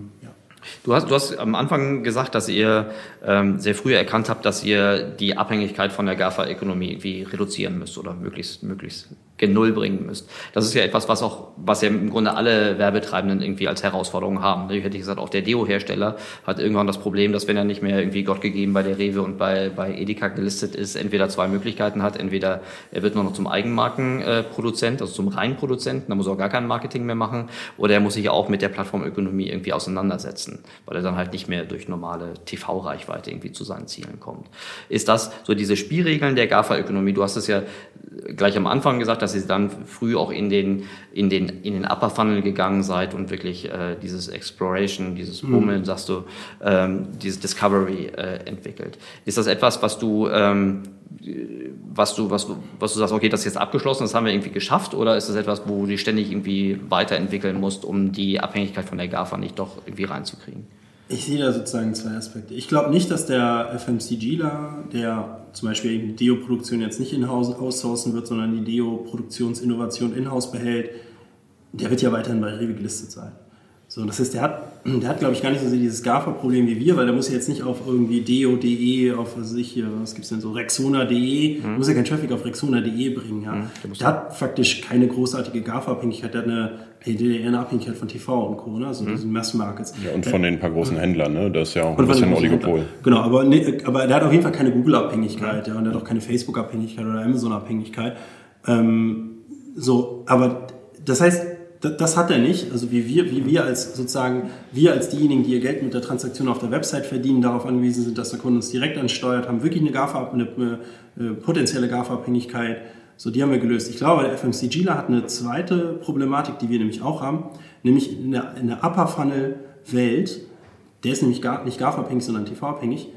Du hast, du hast am Anfang gesagt, dass ihr ähm, sehr früh erkannt habt, dass ihr die Abhängigkeit von der GAFA-Ökonomie irgendwie reduzieren müsst oder möglichst, möglichst gen Null bringen müsst. Das ist ja etwas, was auch, was ja im Grunde alle Werbetreibenden irgendwie als Herausforderung haben. Ich hätte gesagt, auch der Deo-Hersteller hat irgendwann das Problem, dass wenn er nicht mehr irgendwie Gott gegeben bei der Rewe und bei, bei Edeka gelistet ist, entweder zwei Möglichkeiten hat, entweder er wird nur noch zum Eigenmarkenproduzent, also zum Reinproduzenten, da muss er auch gar kein Marketing mehr machen, oder er muss sich auch mit der Plattformökonomie irgendwie auseinandersetzen, weil er dann halt nicht mehr durch normale TV-Reichweite irgendwie zu seinen Zielen kommt. Ist das so diese Spielregeln der GAFA-Ökonomie? Du hast es ja gleich am Anfang gesagt, dass ihr dann früh auch in den, in den, in den Upper Funnel gegangen seid und wirklich äh, dieses Exploration, dieses Bummeln, sagst du, ähm, dieses Discovery äh, entwickelt. Ist das etwas, was du, ähm, was du, was, was du sagst, okay, das ist jetzt abgeschlossen, das haben wir irgendwie geschafft, oder ist das etwas, wo du dich ständig irgendwie weiterentwickeln musst, um die Abhängigkeit von der GAFA nicht doch irgendwie reinzukriegen? Ich sehe da sozusagen zwei Aspekte. Ich glaube nicht, dass der FMCGler, der zum Beispiel die Deo-Produktion jetzt nicht in-house outsourcen wird, sondern die Deo-Produktionsinnovation in-house behält, der wird ja weiterhin bei Rewe gelistet sein. So, das heißt, der hat der hat, glaube ich, gar nicht so sehr dieses GAFA-Problem wie wir, weil der muss ja jetzt nicht auf irgendwie deo.de, auf was weiß ich hier, was gibt's denn so, rexona.de, mhm. muss ja keinen Traffic auf rexona.de bringen. Ja. Mhm, der hat faktisch keine großartige GAFA-Abhängigkeit, der hat eine, eher eine Abhängigkeit von TV und Co., ne? also mhm. diesen Mass-Markets. Ja, und von den paar großen Händlern, ne? das ist ja auch ein bisschen ein Oligopol. Händler. Genau, aber, ne, aber der hat auf jeden Fall keine Google-Abhängigkeit ja, und der hat auch keine Facebook-Abhängigkeit oder Amazon-Abhängigkeit. Ähm, so, aber das heißt, das hat er nicht. Also wie wir, wie wir als sozusagen, wir als diejenigen, die ihr Geld mit der Transaktion auf der Website verdienen, darauf angewiesen sind, dass der Kunde uns direkt ansteuert, haben wirklich eine GAFA, eine, eine potenzielle GAFA-Abhängigkeit. So, die haben wir gelöst. Ich glaube, der FMCGler hat eine zweite Problematik, die wir nämlich auch haben, nämlich in der, in der Upper Funnel Welt, der ist nämlich gar, nicht GAFA-abhängig, sondern TV-abhängig,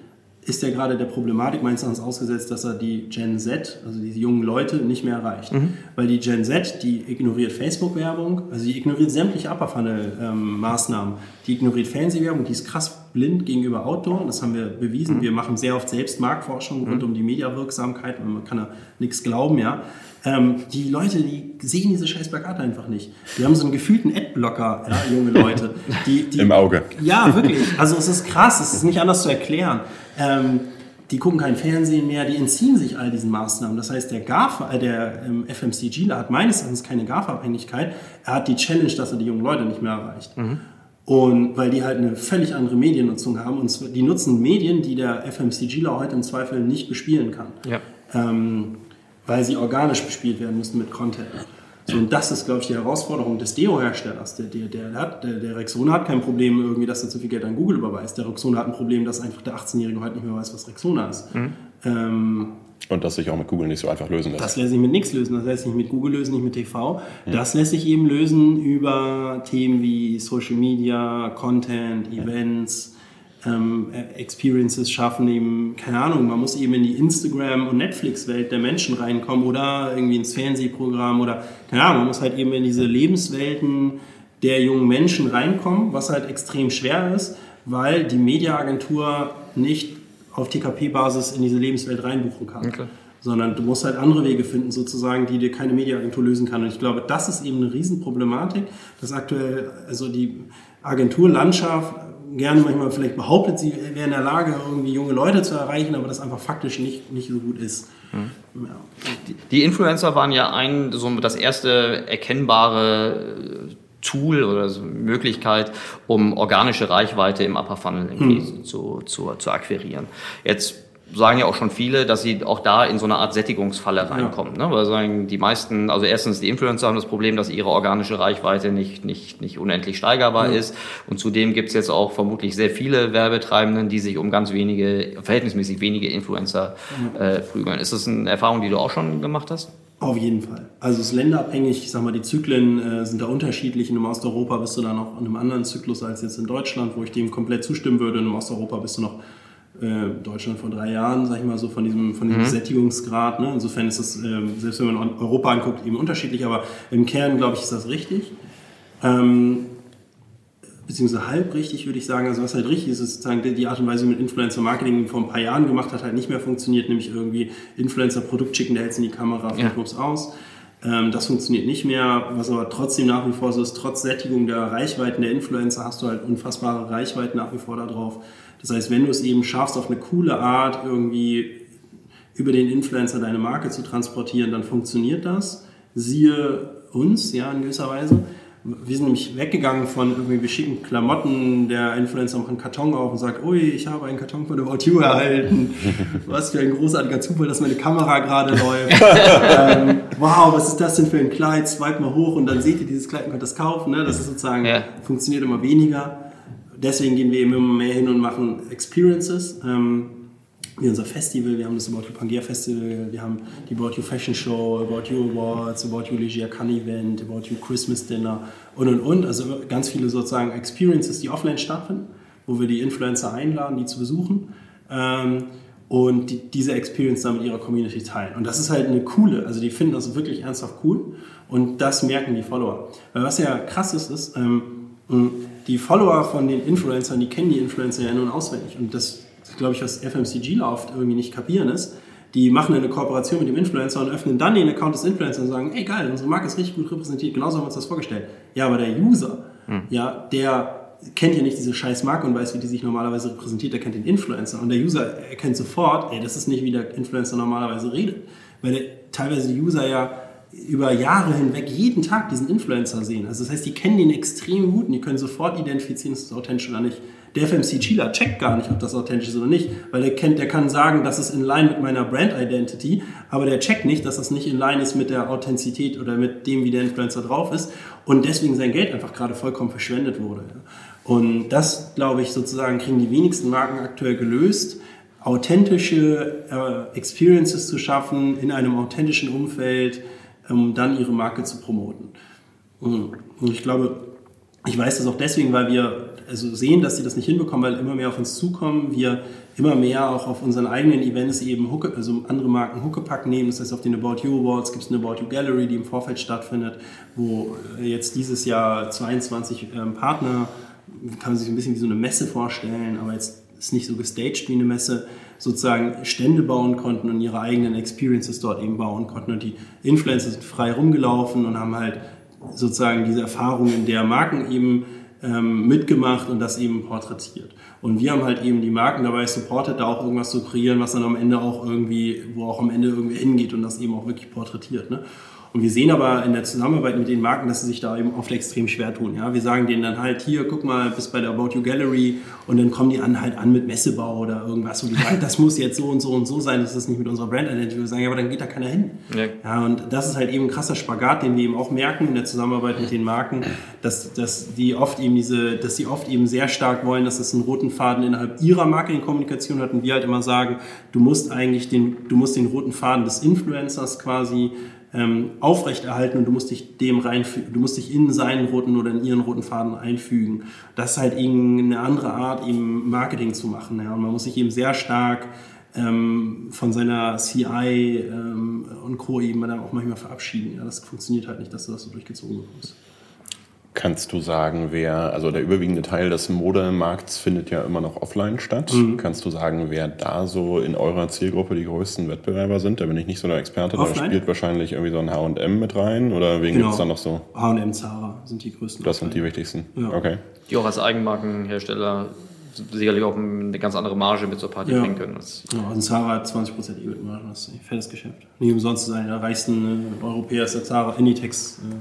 ist er gerade der Problematik meines Erachtens ausgesetzt, dass er die Gen Z, also diese jungen Leute, nicht mehr erreicht. Mhm. Weil die Gen Z, die ignoriert Facebook-Werbung, also die ignoriert sämtliche Upper Funnel-Maßnahmen, ähm, die ignoriert Fernsehwerbung, die ist krass blind gegenüber Outdoor, das haben wir bewiesen. Mhm. Wir machen sehr oft selbst Marktforschung mhm. rund um die Mediawirksamkeit, man kann da nichts glauben, ja. Ähm, die Leute, die sehen diese scheiß Plakate einfach nicht. Die haben so einen gefühlten Adblocker, ja, junge Leute. [LAUGHS] Die, die, Im Auge. Ja, wirklich. Also es ist krass, es ist nicht anders zu erklären. Ähm, die gucken kein Fernsehen mehr, die entziehen sich all diesen Maßnahmen. Das heißt, der GAFA, äh, der ähm, FMCGler hat meines Erachtens keine GAFA-Abhängigkeit. Er hat die Challenge, dass er die jungen Leute nicht mehr erreicht. Mhm. Und weil die halt eine völlig andere Mediennutzung haben und die nutzen Medien, die der FMCGler heute im Zweifel nicht bespielen kann. Ja. Ähm, weil sie organisch bespielt werden müssen mit Content. So, und das ist, glaube ich, die Herausforderung des Deo-Herstellers. Der, der, der, hat, der, der Rexona hat kein Problem irgendwie, dass er zu viel Geld an Google überweist. Der Rexona hat ein Problem, dass einfach der 18-Jährige heute nicht mehr weiß, was Rexona ist. Mhm. Ähm, und das sich auch mit Google nicht so einfach lösen lässt. Das lässt sich mit nichts lösen. Das lässt sich mit Google lösen, nicht mit TV. Mhm. Das lässt sich eben lösen über Themen wie Social Media, Content, Events ähm, Experiences schaffen, eben, keine Ahnung, man muss eben in die Instagram- und Netflix-Welt der Menschen reinkommen oder irgendwie ins Fernsehprogramm oder, keine Ahnung, man muss halt eben in diese Lebenswelten der jungen Menschen reinkommen, was halt extrem schwer ist, weil die Mediaagentur nicht auf TKP-Basis in diese Lebenswelt reinbuchen kann. Okay. Sondern du musst halt andere Wege finden, sozusagen, die dir keine Mediaagentur lösen kann. Und ich glaube, das ist eben eine Riesenproblematik, dass aktuell, also die Agenturlandschaft gerne manchmal vielleicht behauptet, sie wäre in der Lage, irgendwie junge Leute zu erreichen, aber das einfach faktisch nicht, nicht so gut ist. Mhm. Ja. Die Influencer waren ja ein, so das erste erkennbare Tool oder so Möglichkeit, um organische Reichweite im Upper Funnel mhm. zu, zu, zu akquirieren. Jetzt sagen ja auch schon viele, dass sie auch da in so eine Art Sättigungsfalle reinkommen. Ja. Ne? Weil sagen die meisten, also erstens die Influencer haben das Problem, dass ihre organische Reichweite nicht, nicht, nicht unendlich steigerbar ja. ist. Und zudem gibt's jetzt auch vermutlich sehr viele Werbetreibenden, die sich um ganz wenige, verhältnismäßig wenige Influencer ja. äh, prügeln. Ist das eine Erfahrung, die du auch schon gemacht hast? Auf jeden Fall. Also es ist länderabhängig. Ich sag mal, die Zyklen äh, sind da unterschiedlich. In einem Osteuropa bist du da noch in einem anderen Zyklus als jetzt in Deutschland, wo ich dem komplett zustimmen würde. In einem Osteuropa bist du noch äh, Deutschland vor drei Jahren, sag ich mal so, von diesem, von diesem mhm. Sättigungsgrad. Ne? Insofern ist das, äh, selbst wenn man Europa anguckt, eben unterschiedlich, aber im Kern, glaube ich, ist das richtig. Ähm, beziehungsweise halb richtig, würde ich sagen. Also was halt richtig ist, ist sozusagen die Art und Weise, wie mit Influencer-Marketing vor ein paar Jahren gemacht hat, halt nicht mehr funktioniert, nämlich irgendwie Influencer-Produkt schicken, der hält es in die Kamera, ja. aus. Ähm, das funktioniert nicht mehr, was aber trotzdem nach wie vor so ist, trotz Sättigung der Reichweiten der Influencer hast du halt unfassbare Reichweiten nach wie vor da drauf. Das heißt, wenn du es eben schaffst, auf eine coole Art irgendwie über den Influencer deine Marke zu transportieren, dann funktioniert das. Siehe uns, ja, in gewisser Weise. Wir sind nämlich weggegangen von irgendwie, wir schicken Klamotten, der Influencer macht einen Karton auf und sagt, ui, ich habe einen Karton von About You erhalten. [LAUGHS] Was für ein großartiger Zufall, dass meine Kamera gerade [LAUGHS] läuft. ähm, wow, was ist das denn für ein Kleid? Swipe mal hoch und dann seht ihr dieses Kleid und könnt das kaufen. Ne? Das ist sozusagen, ja. funktioniert immer weniger deswegen gehen wir eben immer mehr hin und machen Experiences. Ähm, wie unser Festival, wir haben das About You Pangea Festival, wir haben die About You Fashion Show, About You Awards, About You Leisure Can Event, About You Christmas Dinner und und und. Also ganz viele sozusagen Experiences, die offline stattfinden, wo wir die Influencer einladen, die zu besuchen. Ähm, und die, diese Experience dann mit ihrer Community teilen. Und das ist halt eine coole, also die finden das wirklich ernsthaft cool und das merken die Follower. Weil was ja krass ist, ist, ähm, die Follower von den Influencern, die kennen die Influencer ja nun auswendig. Und das, glaube ich, was FMCG oft irgendwie nicht kapieren ist. Die machen eine Kooperation mit dem Influencer und öffnen dann den Account des Influencers und sagen, ey geil, unsere Marke ist richtig gut repräsentiert, genauso haben wir uns das vorgestellt. Ja, aber der User, hm. ja, der kennt ja nicht diese scheiß Marke und weiß, wie die sich normalerweise repräsentiert, der kennt den Influencer. Und der User erkennt sofort, ey, das ist nicht, wie der Influencer normalerweise redet. Weil der, teilweise die User ja über Jahre hinweg jeden Tag diesen Influencer sehen. Also das heißt, die kennen den extrem gut und die können sofort identifizieren, ist das authentisch oder nicht. Der FMC-Chieler checkt gar nicht, ob das authentisch ist oder nicht, weil der kennt, der kann sagen, das ist in line mit meiner Brand Identity, aber der checkt nicht, dass das nicht in line ist mit der Authentizität oder mit dem, wie der Influencer drauf ist und deswegen sein Geld einfach gerade vollkommen verschwendet wurde. Und das, glaube ich, sozusagen kriegen die wenigsten Marken aktuell gelöst, authentische äh, Experiences zu schaffen in einem authentischen Umfeld, um dann ihre Marke zu promoten. Und ich glaube, ich weiß das auch deswegen, weil wir also sehen, dass sie das nicht hinbekommen, weil immer mehr auf uns zukommen. Wir immer mehr auch auf unseren eigenen Events eben Hucke, also andere Marken Huckepack nehmen. Das heißt, auf den About You Awards gibt es eine About You Gallery, die im Vorfeld stattfindet, wo jetzt dieses Jahr 22 ähm, Partner, kann man sich ein bisschen wie so eine Messe vorstellen, aber jetzt ist nicht so gestaged wie eine Messe, sozusagen Stände bauen konnten und ihre eigenen Experiences dort eben bauen konnten. Und die Influencer sind frei rumgelaufen und haben halt sozusagen diese Erfahrungen der Marken eben ähm, mitgemacht und das eben porträtiert. Und wir haben halt eben die Marken dabei supportet, da auch irgendwas zu kreieren, was dann am Ende auch irgendwie, wo auch am Ende irgendwie hingeht und das eben auch wirklich porträtiert. Ne? Und wir sehen aber in der Zusammenarbeit mit den Marken, dass sie sich da eben oft extrem schwer tun. Ja? Wir sagen denen dann halt, hier, guck mal, bis bei der About You Gallery und dann kommen die an halt an mit Messebau oder irgendwas, wo die sagen, [LAUGHS] das muss jetzt so und so und so sein, das ist nicht mit unserer Brand Identity. Wir sagen, ja, aber dann geht da keiner hin. Ja. ja. und das ist halt eben ein krasser Spagat, den wir eben auch merken in der Zusammenarbeit mit den Marken, dass, dass die oft eben diese, dass sie oft eben sehr stark wollen, dass es einen roten Faden innerhalb ihrer Marketingkommunikation hat und wir halt immer sagen, du musst eigentlich den, du musst den roten Faden des Influencers quasi ähm, aufrechterhalten und du musst dich dem reinfügen, du musst dich in seinen roten oder in ihren roten Faden einfügen. Das ist halt eine andere Art, eben Marketing zu machen. Ja. Und man muss sich eben sehr stark ähm, von seiner CI ähm, und Co. eben dann auch manchmal verabschieden. Ja. Das funktioniert halt nicht, dass du das so durchgezogen bekommst. Kannst du sagen, wer, also der überwiegende Teil des Modemarkts findet ja immer noch offline statt. Mhm. Kannst du sagen, wer da so in eurer Zielgruppe die größten Wettbewerber sind? Da bin ich nicht so der Experte, offline? da spielt wahrscheinlich irgendwie so ein H&M mit rein oder wen genau. gibt es da noch so? H&M, Zara sind die größten. Das offline. sind die wichtigsten, ja. okay. Die auch als Eigenmarkenhersteller sicherlich auch eine ganz andere Marge mit zur Party ja. bringen können. Ja, also Zara hat 20% EBIT-Marge, das ist ein fettes Geschäft. Nicht umsonst ist einer der reichsten äh, Europäer ist der Zara Inditex äh,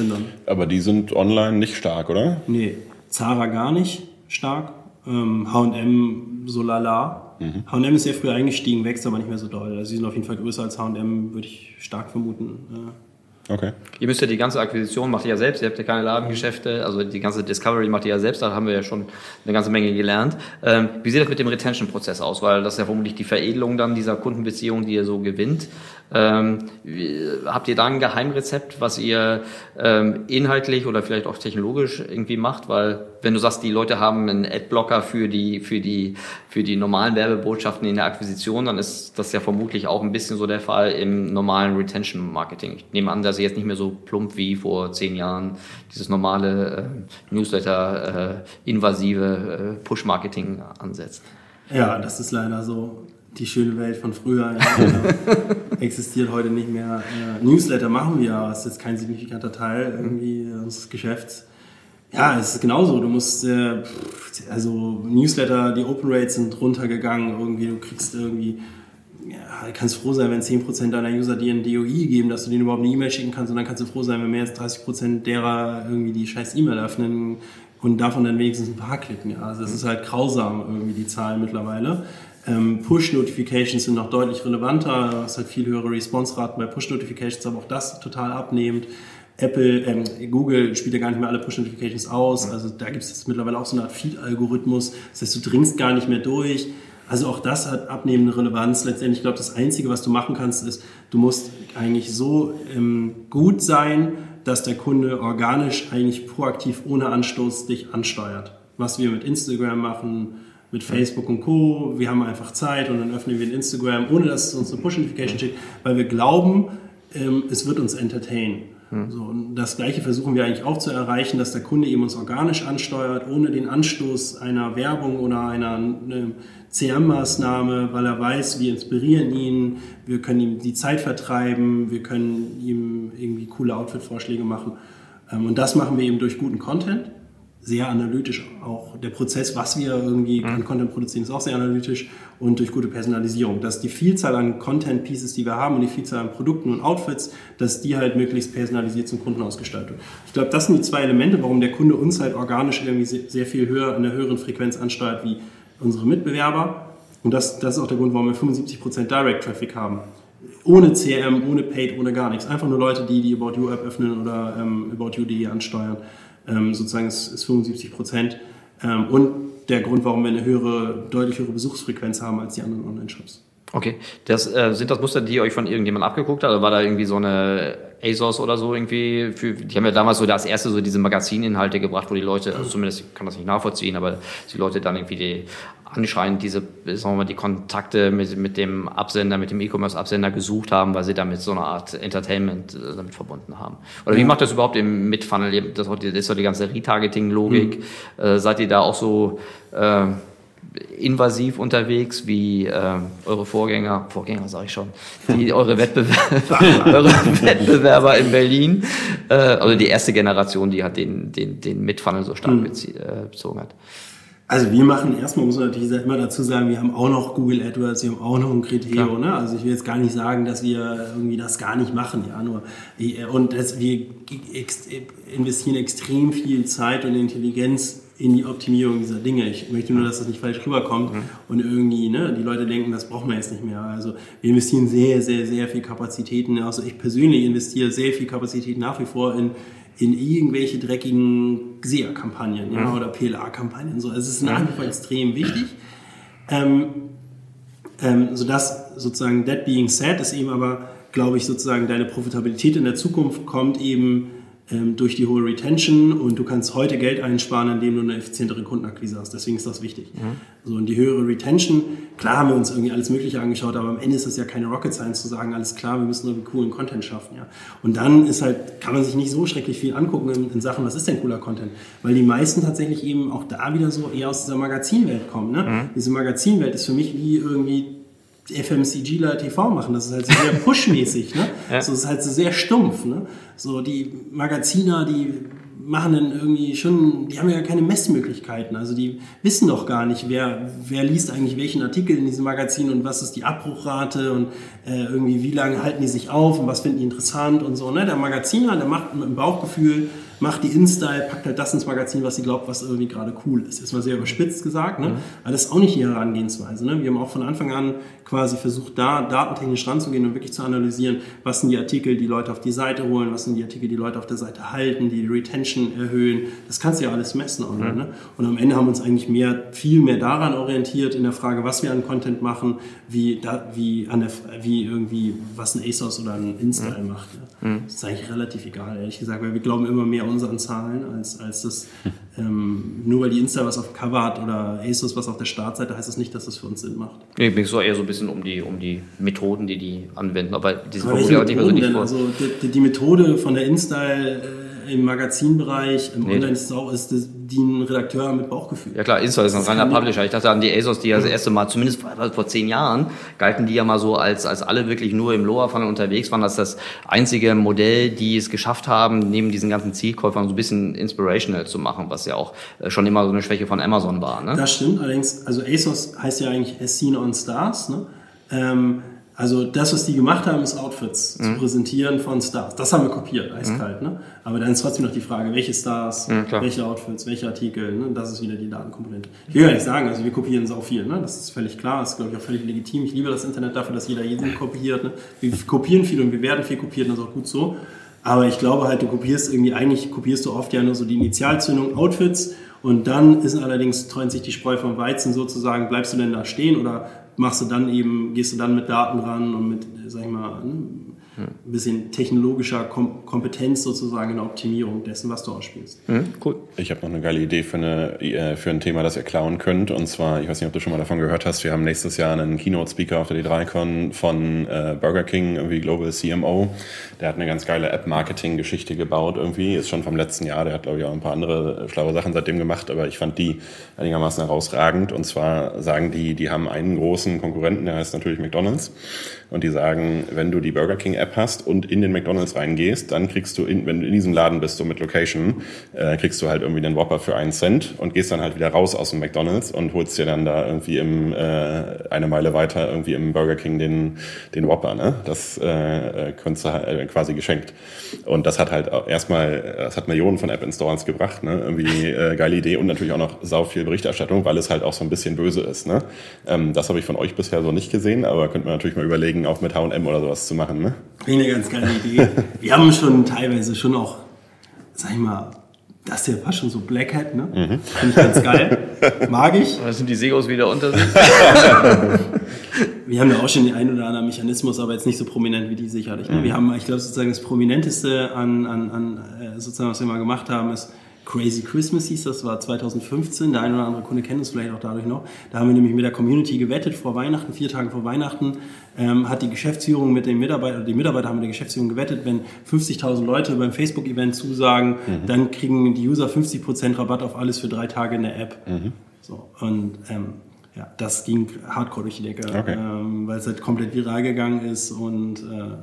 Gründern. Aber die sind online nicht stark, oder? Nee, Zara gar nicht stark. H&M so lala. H&M ist sehr früh eingestiegen, wächst aber nicht mehr so doll. Also sie sind auf jeden Fall größer als H&M, würde ich stark vermuten. Okay. Ihr müsst ja die ganze Akquisition macht ihr ja selbst, ihr habt ja keine Ladengeschäfte, also die ganze Discovery macht ihr ja selbst, da haben wir ja schon eine ganze Menge gelernt. Ähm, wie sieht das mit dem Retention-Prozess aus? Weil das ist ja vermutlich die Veredelung dann dieser Kundenbeziehung, die ihr so gewinnt. Ähm, habt ihr da ein Geheimrezept, was ihr ähm, inhaltlich oder vielleicht auch technologisch irgendwie macht? Weil wenn du sagst, die Leute haben einen Adblocker für die, für die, für die normalen Werbebotschaften in der Akquisition, dann ist das ja vermutlich auch ein bisschen so der Fall im normalen Retention Marketing. Ich nehme an, dass ihr jetzt nicht mehr so plump wie vor zehn Jahren dieses normale äh, Newsletter äh, invasive äh, Push Marketing ansetzt. Ja, das ist leider so die schöne Welt von früher ja, [LAUGHS] existiert heute nicht mehr. Ja, Newsletter machen wir, aber es ist jetzt kein signifikanter Teil irgendwie unseres Geschäfts. Ja, es ist genauso. Du musst, äh, also Newsletter, die Open Rates sind runtergegangen. Irgendwie, du kriegst irgendwie, ja, kannst froh sein, wenn 10% deiner User dir ein DOI geben, dass du denen überhaupt eine E-Mail schicken kannst. Und dann kannst du froh sein, wenn mehr als 30% derer irgendwie die scheiß E-Mail öffnen und davon dann wenigstens ein paar klicken. Ja. Also es ist halt grausam irgendwie die Zahlen mittlerweile. Ähm, Push-Notifications sind noch deutlich relevanter, hast halt viel höhere Response-Raten bei Push-Notifications, aber auch das total abnehmend. Apple, ähm, Google spielt ja gar nicht mehr alle Push-Notifications aus, also da gibt es mittlerweile auch so eine Art Feed-Algorithmus, das heißt, du dringst gar nicht mehr durch. Also auch das hat abnehmende Relevanz. Letztendlich, ich glaube, das Einzige, was du machen kannst, ist, du musst eigentlich so ähm, gut sein, dass der Kunde organisch eigentlich proaktiv ohne Anstoß dich ansteuert. Was wir mit Instagram machen, mit Facebook und Co. Wir haben einfach Zeit und dann öffnen wir ein Instagram, ohne dass es uns eine Push-Notification schickt, weil wir glauben, ähm, es wird uns entertainen. Hm. So, und das Gleiche versuchen wir eigentlich auch zu erreichen, dass der Kunde eben uns organisch ansteuert, ohne den Anstoß einer Werbung oder einer eine CM-Maßnahme, weil er weiß, wir inspirieren ihn, wir können ihm die Zeit vertreiben, wir können ihm irgendwie coole Outfit-Vorschläge machen. Ähm, und das machen wir eben durch guten Content sehr analytisch auch. Der Prozess, was wir irgendwie mhm. an Content produzieren, ist auch sehr analytisch und durch gute Personalisierung. Dass die Vielzahl an Content Pieces, die wir haben und die Vielzahl an Produkten und Outfits, dass die halt möglichst personalisiert zum Kunden ausgestaltet wird. Ich glaube, das sind die zwei Elemente, warum der Kunde uns halt organisch irgendwie sehr viel höher, in einer höheren Frequenz ansteuert wie unsere Mitbewerber. Und das, das ist auch der Grund, warum wir 75% Direct Traffic haben ohne CRM, ohne Paid, ohne gar nichts. Einfach nur Leute, die die About You App öffnen oder ähm, About You.de ansteuern. Ähm, sozusagen ist, ist 75 Prozent. Ähm, und der Grund, warum wir eine höhere, deutlich höhere Besuchsfrequenz haben als die anderen Online-Shops. Okay, das, äh, sind das Muster, die ihr euch von irgendjemandem abgeguckt habt? Oder war da irgendwie so eine ASOS oder so irgendwie? Für, die haben ja damals so das erste so diese Magazininhalte gebracht, wo die Leute, also zumindest ich kann das nicht nachvollziehen, aber die Leute dann irgendwie die anscheinend diese, sagen wir mal, die Kontakte mit, mit dem Absender, mit dem E-Commerce-Absender gesucht haben, weil sie damit so eine Art Entertainment äh, damit verbunden haben. Oder wie macht das überhaupt im Mitfunnel? Das, ist so die ganze Retargeting-Logik. Mhm. Äh, seid ihr da auch so äh, invasiv unterwegs wie äh, eure Vorgänger, Vorgänger sage ich schon, die eure Wettbewerber, [LAUGHS] eure Wettbewerber in Berlin, äh, also die erste Generation, die hat den, den, den Mitfunnel so stark mhm. bezogen hat. Also wir machen erstmal, muss man natürlich immer dazu sagen, wir haben auch noch Google AdWords, wir haben auch noch ein Kriterium. Ne? Also ich will jetzt gar nicht sagen, dass wir irgendwie das gar nicht machen, ja, nur und das, wir investieren extrem viel Zeit und Intelligenz in die Optimierung dieser Dinge. Ich möchte nur, dass das nicht falsch rüberkommt mhm. und irgendwie ne, die Leute denken, das brauchen wir jetzt nicht mehr. Also wir investieren sehr, sehr, sehr viel Kapazitäten. Also ich persönlich investiere sehr viel Kapazität nach wie vor in, in irgendwelche dreckigen SEA-Kampagnen ja, mhm. oder PLA-Kampagnen. So. Also es ist nach wie vor extrem wichtig. Ähm, ähm, sodass sozusagen that being said ist eben aber, glaube ich, sozusagen deine Profitabilität in der Zukunft kommt eben ähm, durch die hohe Retention und du kannst heute Geld einsparen, indem du eine effizientere Kundenakquise hast. Deswegen ist das wichtig. Mhm. So, und die höhere Retention, klar haben wir uns irgendwie alles Mögliche angeschaut, aber am Ende ist das ja keine Rocket Science zu sagen, alles klar, wir müssen irgendwie coolen Content schaffen. Ja. Und dann ist halt, kann man sich nicht so schrecklich viel angucken in, in Sachen, was ist denn cooler Content? Weil die meisten tatsächlich eben auch da wieder so eher aus dieser Magazinwelt kommen. Ne? Mhm. Diese Magazinwelt ist für mich wie irgendwie FMCGler TV machen. Das ist halt so sehr [LAUGHS] pushmäßig, ne? ja. So ist halt so sehr stumpf, ne? So die Magaziner, die machen dann irgendwie schon, die haben ja keine Messmöglichkeiten. Also die wissen doch gar nicht, wer, wer liest eigentlich welchen Artikel in diesem Magazin und was ist die Abbruchrate und äh, irgendwie wie lange halten die sich auf und was finden die interessant und so. Ne? Der Magaziner, der macht mit dem Bauchgefühl macht die InStyle, packt halt das ins Magazin, was sie glaubt, was irgendwie gerade cool ist. Ist mal sehr überspitzt gesagt, ne? Mhm. aber das ist auch nicht die Herangehensweise. Ne? Wir haben auch von Anfang an quasi versucht, da datentechnisch ranzugehen und wirklich zu analysieren, was sind die Artikel, die Leute auf die Seite holen, was sind die Artikel, die Leute auf der Seite halten, die, Retention erhöhen. Das kannst du ja alles messen online. Mhm. Ne? Und am Ende haben wir uns eigentlich mehr, viel mehr daran orientiert in der Frage, was wir an Content machen, wie, da, wie, an der, wie irgendwie, was ein ASOS oder ein InStyle mhm. macht. Ne? Mhm. Das ist eigentlich relativ egal, ehrlich gesagt, weil wir glauben immer mehr unseren Zahlen, als, als das, ähm, nur weil die Insta was auf Cover hat oder ASUS was auf der Startseite, heißt das nicht, dass das für uns Sinn macht. Nee, mir so eher so ein bisschen um die, um die Methoden, die die anwenden, aber diese Formulierung nicht mehr so vor. Also die, die, Methode von der Insta äh, im Magazinbereich, im nee. Online-Store ist das, die ein Redakteur mit Bauchgefühl. Ja klar, Insta ist ein reiner Publisher. Ich dachte an die ASOS, die ja das erste Mal, zumindest vor, vor zehn Jahren, galten die ja mal so, als, als alle wirklich nur im Lower Funnel unterwegs waren, als das einzige Modell, die es geschafft haben, neben diesen ganzen Zielkäufern so ein bisschen inspirational zu machen, was ja auch äh, schon immer so eine Schwäche von Amazon war. Ne? Das stimmt, allerdings, also ASOS heißt ja eigentlich As Seen on Stars, ne? Ähm, also das, was die gemacht haben, ist Outfits mhm. zu präsentieren von Stars. Das haben wir kopiert, eiskalt. Mhm. Ne? Aber dann ist trotzdem noch die Frage, welche Stars, mhm, welche Outfits, welche Artikel. Ne? Das ist wieder die Datenkomponente. Ich will ja nicht sagen, also wir kopieren so viel. Ne? Das ist völlig klar, das ist glaube ich auch völlig legitim. Ich liebe das Internet dafür, dass jeder jeden kopiert. Ne? Wir kopieren viel und wir werden viel kopiert und das ist auch gut so. Aber ich glaube halt, du kopierst irgendwie, eigentlich kopierst du oft ja nur so die Initialzündung, Outfits und dann ist allerdings, trennt sich die Spreu vom Weizen sozusagen, bleibst du denn da stehen oder machst du dann eben, gehst du dann mit Daten ran und mit, sag ich mal, ne, ein bisschen technologischer Kom Kompetenz sozusagen in der Optimierung dessen, was du ausspielst. Mhm, cool. Ich habe noch eine geile Idee für, eine, äh, für ein Thema, das ihr klauen könnt. Und zwar, ich weiß nicht, ob du schon mal davon gehört hast, wir haben nächstes Jahr einen Keynote-Speaker auf der D3Con von äh, Burger King, irgendwie Global CMO. Der hat eine ganz geile App-Marketing-Geschichte gebaut irgendwie. Ist schon vom letzten Jahr. Der hat, glaube ich, auch ein paar andere schlaue Sachen seitdem gemacht. Aber ich fand die einigermaßen herausragend. Und zwar sagen die, die haben einen großen Konkurrenten, der heißt natürlich McDonald's. Und die sagen, wenn du die Burger King App hast und in den McDonalds reingehst, dann kriegst du, in, wenn du in diesem Laden bist, so mit Location, äh, kriegst du halt irgendwie den Whopper für einen Cent und gehst dann halt wieder raus aus dem McDonalds und holst dir dann da irgendwie im, äh, eine Meile weiter irgendwie im Burger King den, den Whopper, ne? Das äh, kannst du halt, quasi geschenkt. Und das hat halt erstmal, das hat Millionen von App-Installs gebracht, ne? Irgendwie äh, geile Idee und natürlich auch noch sau viel Berichterstattung, weil es halt auch so ein bisschen böse ist, ne? Ähm, das habe ich von euch bisher so nicht gesehen, aber könnte man natürlich mal überlegen, auch mit H&M oder sowas zu machen, ne? Eine ganz geile Idee. Wir haben schon teilweise schon auch, sag ich mal, das ist ja fast schon so Black Hat, ne? Mhm. Finde ich ganz geil. Mag ich. Da sind die Segos wieder unter sich. wir haben ja auch schon den einen oder anderen Mechanismus, aber jetzt nicht so prominent wie die sicherlich. Ne? Mhm. Wir haben, ich glaube, sozusagen das Prominenteste an, an, an äh, sozusagen, was wir mal gemacht haben, ist Crazy Christmas hieß das, war 2015. Der eine oder andere Kunde kennt es vielleicht auch dadurch noch. Da haben wir nämlich mit der Community gewettet vor Weihnachten, vier Tage vor Weihnachten. Ähm, hat die Geschäftsführung mit den Mitarbeitern, die Mitarbeiter haben mit der Geschäftsführung gewettet, wenn 50.000 Leute beim Facebook-Event zusagen, mhm. dann kriegen die User 50% Rabatt auf alles für drei Tage in der App. Mhm. So, und ähm, ja, das ging hardcore durch die Decke, okay. ähm, weil es halt komplett viral gegangen ist und äh,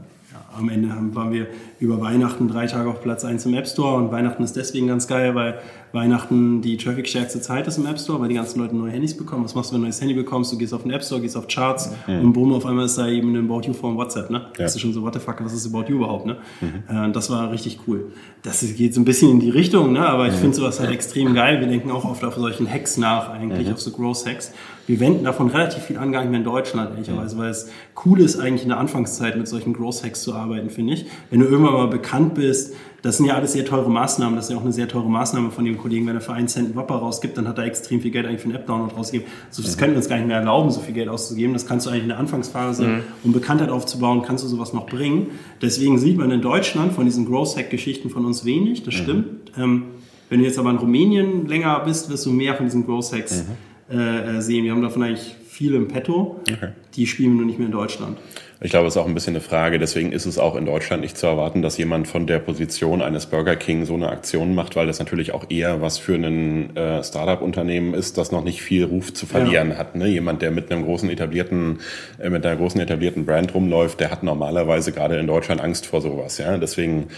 am Ende haben, waren wir über Weihnachten drei Tage auf Platz 1 im App Store und Weihnachten ist deswegen ganz geil, weil Weihnachten die traffic-stärkste Zeit ist im App Store, weil die ganzen Leute neue Handys bekommen. Was machst du, wenn du ein neues Handy bekommst? Du gehst auf den App Store, gehst auf Charts mhm. und boom, auf einmal ist da eben ein About You von WhatsApp. Ne? Ja. Das ist schon so, what the fuck, was ist About You überhaupt? Ne? Mhm. Äh, das war richtig cool. Das geht so ein bisschen in die Richtung, ne? aber ich mhm. finde sowas halt extrem geil. Wir denken auch oft auf solchen Hacks nach, eigentlich, mhm. auf so Growth Hacks. Wir wenden davon relativ viel an, gar nicht mehr in Deutschland, ehrlicherweise, weil es cool ist, eigentlich in der Anfangszeit mit solchen Growth Hacks zu arbeiten, finde ich. Wenn du irgendwann mal bekannt bist, das sind ja alles sehr teure Maßnahmen. Das ist ja auch eine sehr teure Maßnahme von dem Kollegen. Wenn er für einen Cent einen Whopper rausgibt, dann hat er extrem viel Geld eigentlich für einen App-Download rausgegeben. So, das können wir uns gar nicht mehr erlauben, so viel Geld auszugeben. Das kannst du eigentlich in der Anfangsphase, mhm. um Bekanntheit aufzubauen, kannst du sowas noch bringen. Deswegen sieht man in Deutschland von diesen Growth-Hack-Geschichten von uns wenig. Das mhm. stimmt. Ähm, wenn du jetzt aber in Rumänien länger bist, wirst du mehr von diesen Growth-Hacks mhm. Äh, sehen. Wir haben davon eigentlich viele im Petto. Okay. Die spielen wir nur nicht mehr in Deutschland. Ich glaube, es ist auch ein bisschen eine Frage. Deswegen ist es auch in Deutschland nicht zu erwarten, dass jemand von der Position eines Burger King so eine Aktion macht, weil das natürlich auch eher was für ein äh, Startup-Unternehmen ist, das noch nicht viel Ruf zu verlieren ja. hat. Ne? Jemand, der mit einem großen etablierten, äh, mit einer großen etablierten Brand rumläuft, der hat normalerweise gerade in Deutschland Angst vor sowas. Ja? Deswegen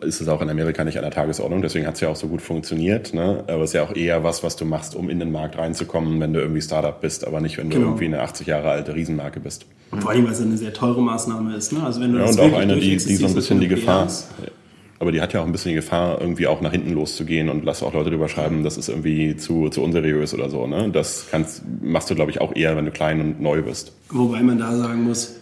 ist es auch in Amerika nicht an der Tagesordnung. Deswegen hat es ja auch so gut funktioniert. Ne? Aber es ist ja auch eher was, was du machst, um in den Markt reinzukommen, wenn du irgendwie Startup bist, aber nicht, wenn du genau. irgendwie eine 80 Jahre alte Riesenmarke bist. Und vor allem, weil es eine sehr teure Maßnahme ist. Ne? Also wenn du ja, und auch eine, die, die so ein bisschen die Gefahr. Aber die hat ja auch ein bisschen die Gefahr, irgendwie auch nach hinten loszugehen und lass auch Leute drüber schreiben, das ist irgendwie zu, zu unseriös oder so. Ne? Das kannst, machst du, glaube ich, auch eher, wenn du klein und neu bist. Wobei man da sagen muss,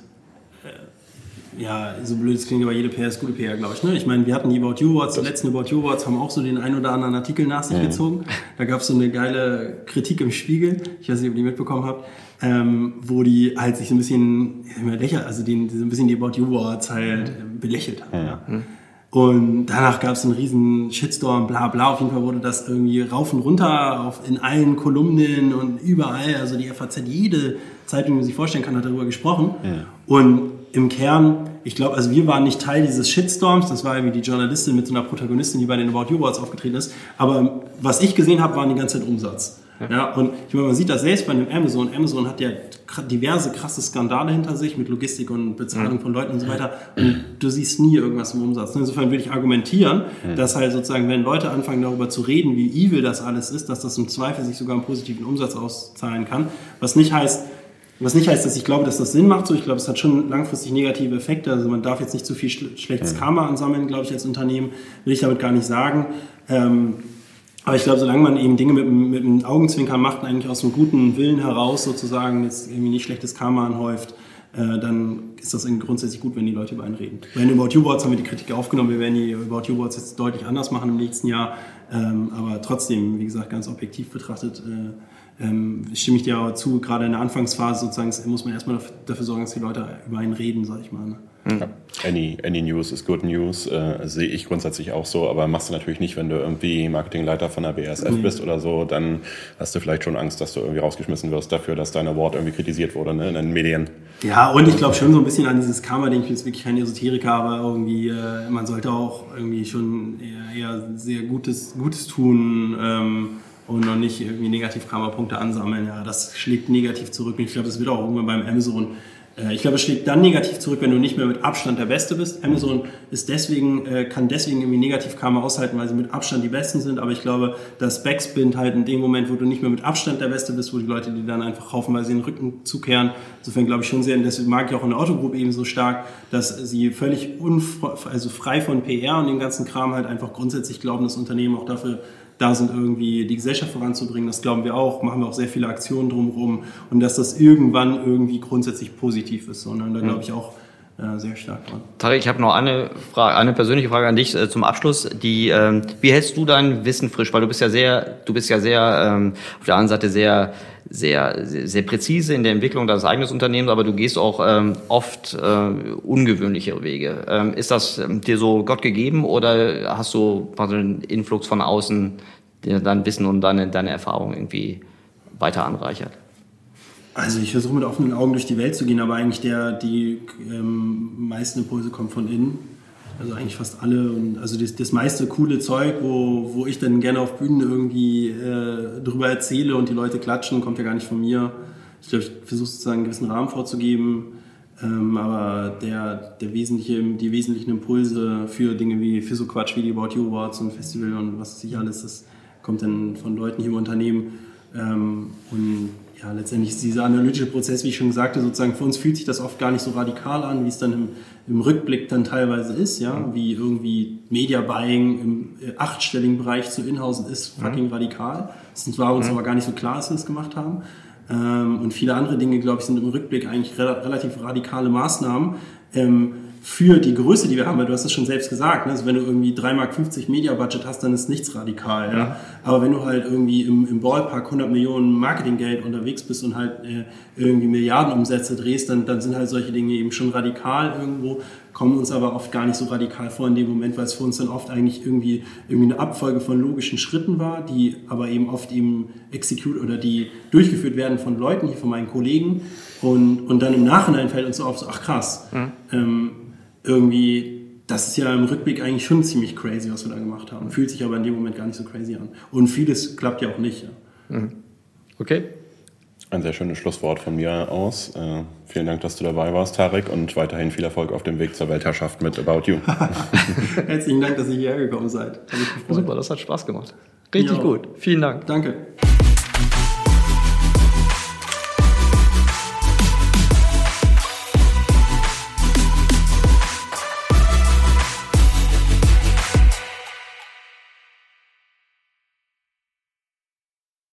äh, ja, so blöd es klingt, aber jede PR ist gute PR, glaube ich. Ne? Ich meine, wir hatten die About You Awards, die letzten About You Awards haben auch so den ein oder anderen Artikel nach sich mhm. gezogen. Da gab es so eine geile Kritik im Spiegel, ich weiß nicht, ob ihr die mitbekommen habt, ähm, wo die halt sich so ein bisschen lächer, also die, so ein bisschen die About You Awards halt mhm. belächelt haben. Ja. Mhm. Und danach gab es einen riesen Shitstorm, bla bla. Auf jeden Fall wurde das irgendwie rauf und runter auf, in allen Kolumnen und überall. Also die FAZ, jede Zeitung, die man sich vorstellen kann, hat darüber gesprochen. Ja. Und im Kern, ich glaube, also wir waren nicht Teil dieses Shitstorms. Das war irgendwie die Journalistin mit so einer Protagonistin, die bei den About You Awards aufgetreten ist. Aber was ich gesehen habe, war die ganze Zeit Umsatz. Ja, und ich meine, man sieht das selbst bei dem Amazon. Amazon hat ja diverse krasse Skandale hinter sich mit Logistik und Bezahlung mhm. von Leuten und so weiter. Und du siehst nie irgendwas im Umsatz. Insofern würde ich argumentieren, mhm. dass halt sozusagen, wenn Leute anfangen darüber zu reden, wie evil das alles ist, dass das im Zweifel sich sogar einen positiven Umsatz auszahlen kann. Was nicht heißt, was nicht heißt, dass ich glaube, dass das Sinn macht. So, ich glaube, es hat schon langfristig negative Effekte. Also man darf jetzt nicht zu viel schlechtes Karma ansammeln, glaube ich, als Unternehmen. Will ich damit gar nicht sagen. Ähm, aber ich glaube, solange man eben Dinge mit, mit einem Augenzwinkern macht, eigentlich aus einem guten Willen heraus sozusagen jetzt irgendwie nicht schlechtes Karma anhäuft, äh, dann ist das grundsätzlich gut, wenn die Leute über einen reden. Bei den About You Boards haben wir die Kritik aufgenommen. Wir werden die About You Boards jetzt deutlich anders machen im nächsten Jahr. Ähm, aber trotzdem, wie gesagt, ganz objektiv betrachtet, äh, ähm, stimme ich dir aber zu, gerade in der Anfangsphase sozusagen muss man erstmal dafür sorgen, dass die Leute über einen reden, sag ich mal. Ne? Ja. Any, any News is good news, äh, sehe ich grundsätzlich auch so, aber machst du natürlich nicht, wenn du irgendwie Marketingleiter von der BASF mhm. bist oder so, dann hast du vielleicht schon Angst, dass du irgendwie rausgeschmissen wirst dafür, dass dein Award irgendwie kritisiert wurde ne, in den Medien. Ja, und ich glaube schon so ein bisschen an dieses Karma, denke ich bin jetzt wirklich kein Esoteriker, aber irgendwie, äh, man sollte auch irgendwie schon eher, eher sehr Gutes, Gutes tun. Ähm, und noch nicht irgendwie Negativ-Karma-Punkte ansammeln. Ja, das schlägt negativ zurück. Und ich glaube, das wird auch irgendwann beim Amazon ich glaube, es schlägt dann negativ zurück, wenn du nicht mehr mit Abstand der Beste bist. Amazon ist deswegen, äh, kann deswegen irgendwie negativ Karma aushalten, weil sie mit Abstand die Besten sind. Aber ich glaube, das Backspin halt in dem Moment, wo du nicht mehr mit Abstand der Beste bist, wo die Leute die dann einfach haufenweise den Rücken zukehren. Insofern glaube ich schon sehr, und deswegen mag ich auch in der Autogruppe eben so stark, dass sie völlig also frei von PR und dem ganzen Kram halt einfach grundsätzlich glauben, das Unternehmen auch dafür da sind, irgendwie die Gesellschaft voranzubringen. Das glauben wir auch, machen wir auch sehr viele Aktionen drumherum und dass das irgendwann irgendwie grundsätzlich positiv ist. Sondern da glaube ich auch sehr stark dran. Tarek, ich habe noch eine Frage, eine persönliche Frage an dich äh, zum Abschluss. Die, ähm, wie hältst du dein Wissen frisch? Weil du bist ja sehr, du bist ja sehr ähm, auf der anderen Seite sehr sehr, sehr, sehr präzise in der Entwicklung deines eigenen Unternehmens, aber du gehst auch ähm, oft äh, ungewöhnlichere Wege. Ähm, ist das ähm, dir so Gott gegeben oder hast du einen Influx von außen, der dein Wissen und deine, deine Erfahrung irgendwie weiter anreichert? Also ich versuche mit offenen Augen durch die Welt zu gehen, aber eigentlich der, die ähm, meisten Impulse kommen von innen. Also eigentlich fast alle. Und also das, das meiste coole Zeug, wo, wo ich dann gerne auf Bühnen irgendwie äh, drüber erzähle und die Leute klatschen, kommt ja gar nicht von mir. Ich glaube, ich versuche sozusagen einen gewissen Rahmen vorzugeben. Ähm, aber der, der wesentliche, die wesentlichen Impulse für Dinge wie für so Quatsch wie die About You Awards und Festival und was weiß ich alles, das kommt dann von Leuten hier im Unternehmen. Ähm, und ja, letztendlich ist dieser analytische Prozess, wie ich schon sagte, sozusagen für uns fühlt sich das oft gar nicht so radikal an, wie es dann im, im Rückblick dann teilweise ist, ja, wie irgendwie Media Buying im äh, achtstelligen Bereich zu Inhausen ist fucking mhm. radikal. Es war uns mhm. aber gar nicht so klar, dass wir das gemacht haben. Ähm, und viele andere Dinge, glaube ich, sind im Rückblick eigentlich re relativ radikale Maßnahmen. Ähm, für die Größe, die wir haben, weil du hast es schon selbst gesagt, ne? also wenn du irgendwie 3,50 Mark Media-Budget hast, dann ist nichts radikal. Ja? Aber wenn du halt irgendwie im, im Ballpark 100 Millionen Marketinggeld unterwegs bist und halt äh, irgendwie Milliardenumsätze drehst, dann, dann sind halt solche Dinge eben schon radikal irgendwo, kommen uns aber oft gar nicht so radikal vor in dem Moment, weil es für uns dann oft eigentlich irgendwie, irgendwie eine Abfolge von logischen Schritten war, die aber eben oft eben execute oder die durchgeführt werden von Leuten, hier von meinen Kollegen und, und dann im Nachhinein fällt uns so auf, so, ach krass, mhm. ähm, irgendwie, das ist ja im Rückblick eigentlich schon ziemlich crazy, was wir da gemacht haben. Fühlt sich aber in dem Moment gar nicht so crazy an. Und vieles klappt ja auch nicht. Ja. Mhm. Okay. Ein sehr schönes Schlusswort von mir aus. Äh, vielen Dank, dass du dabei warst, Tarek, und weiterhin viel Erfolg auf dem Weg zur Weltherrschaft mit About You. [LAUGHS] Herzlichen Dank, dass ihr hierher gekommen seid. Super, das hat Spaß gemacht. Richtig gut. Vielen Dank. Danke.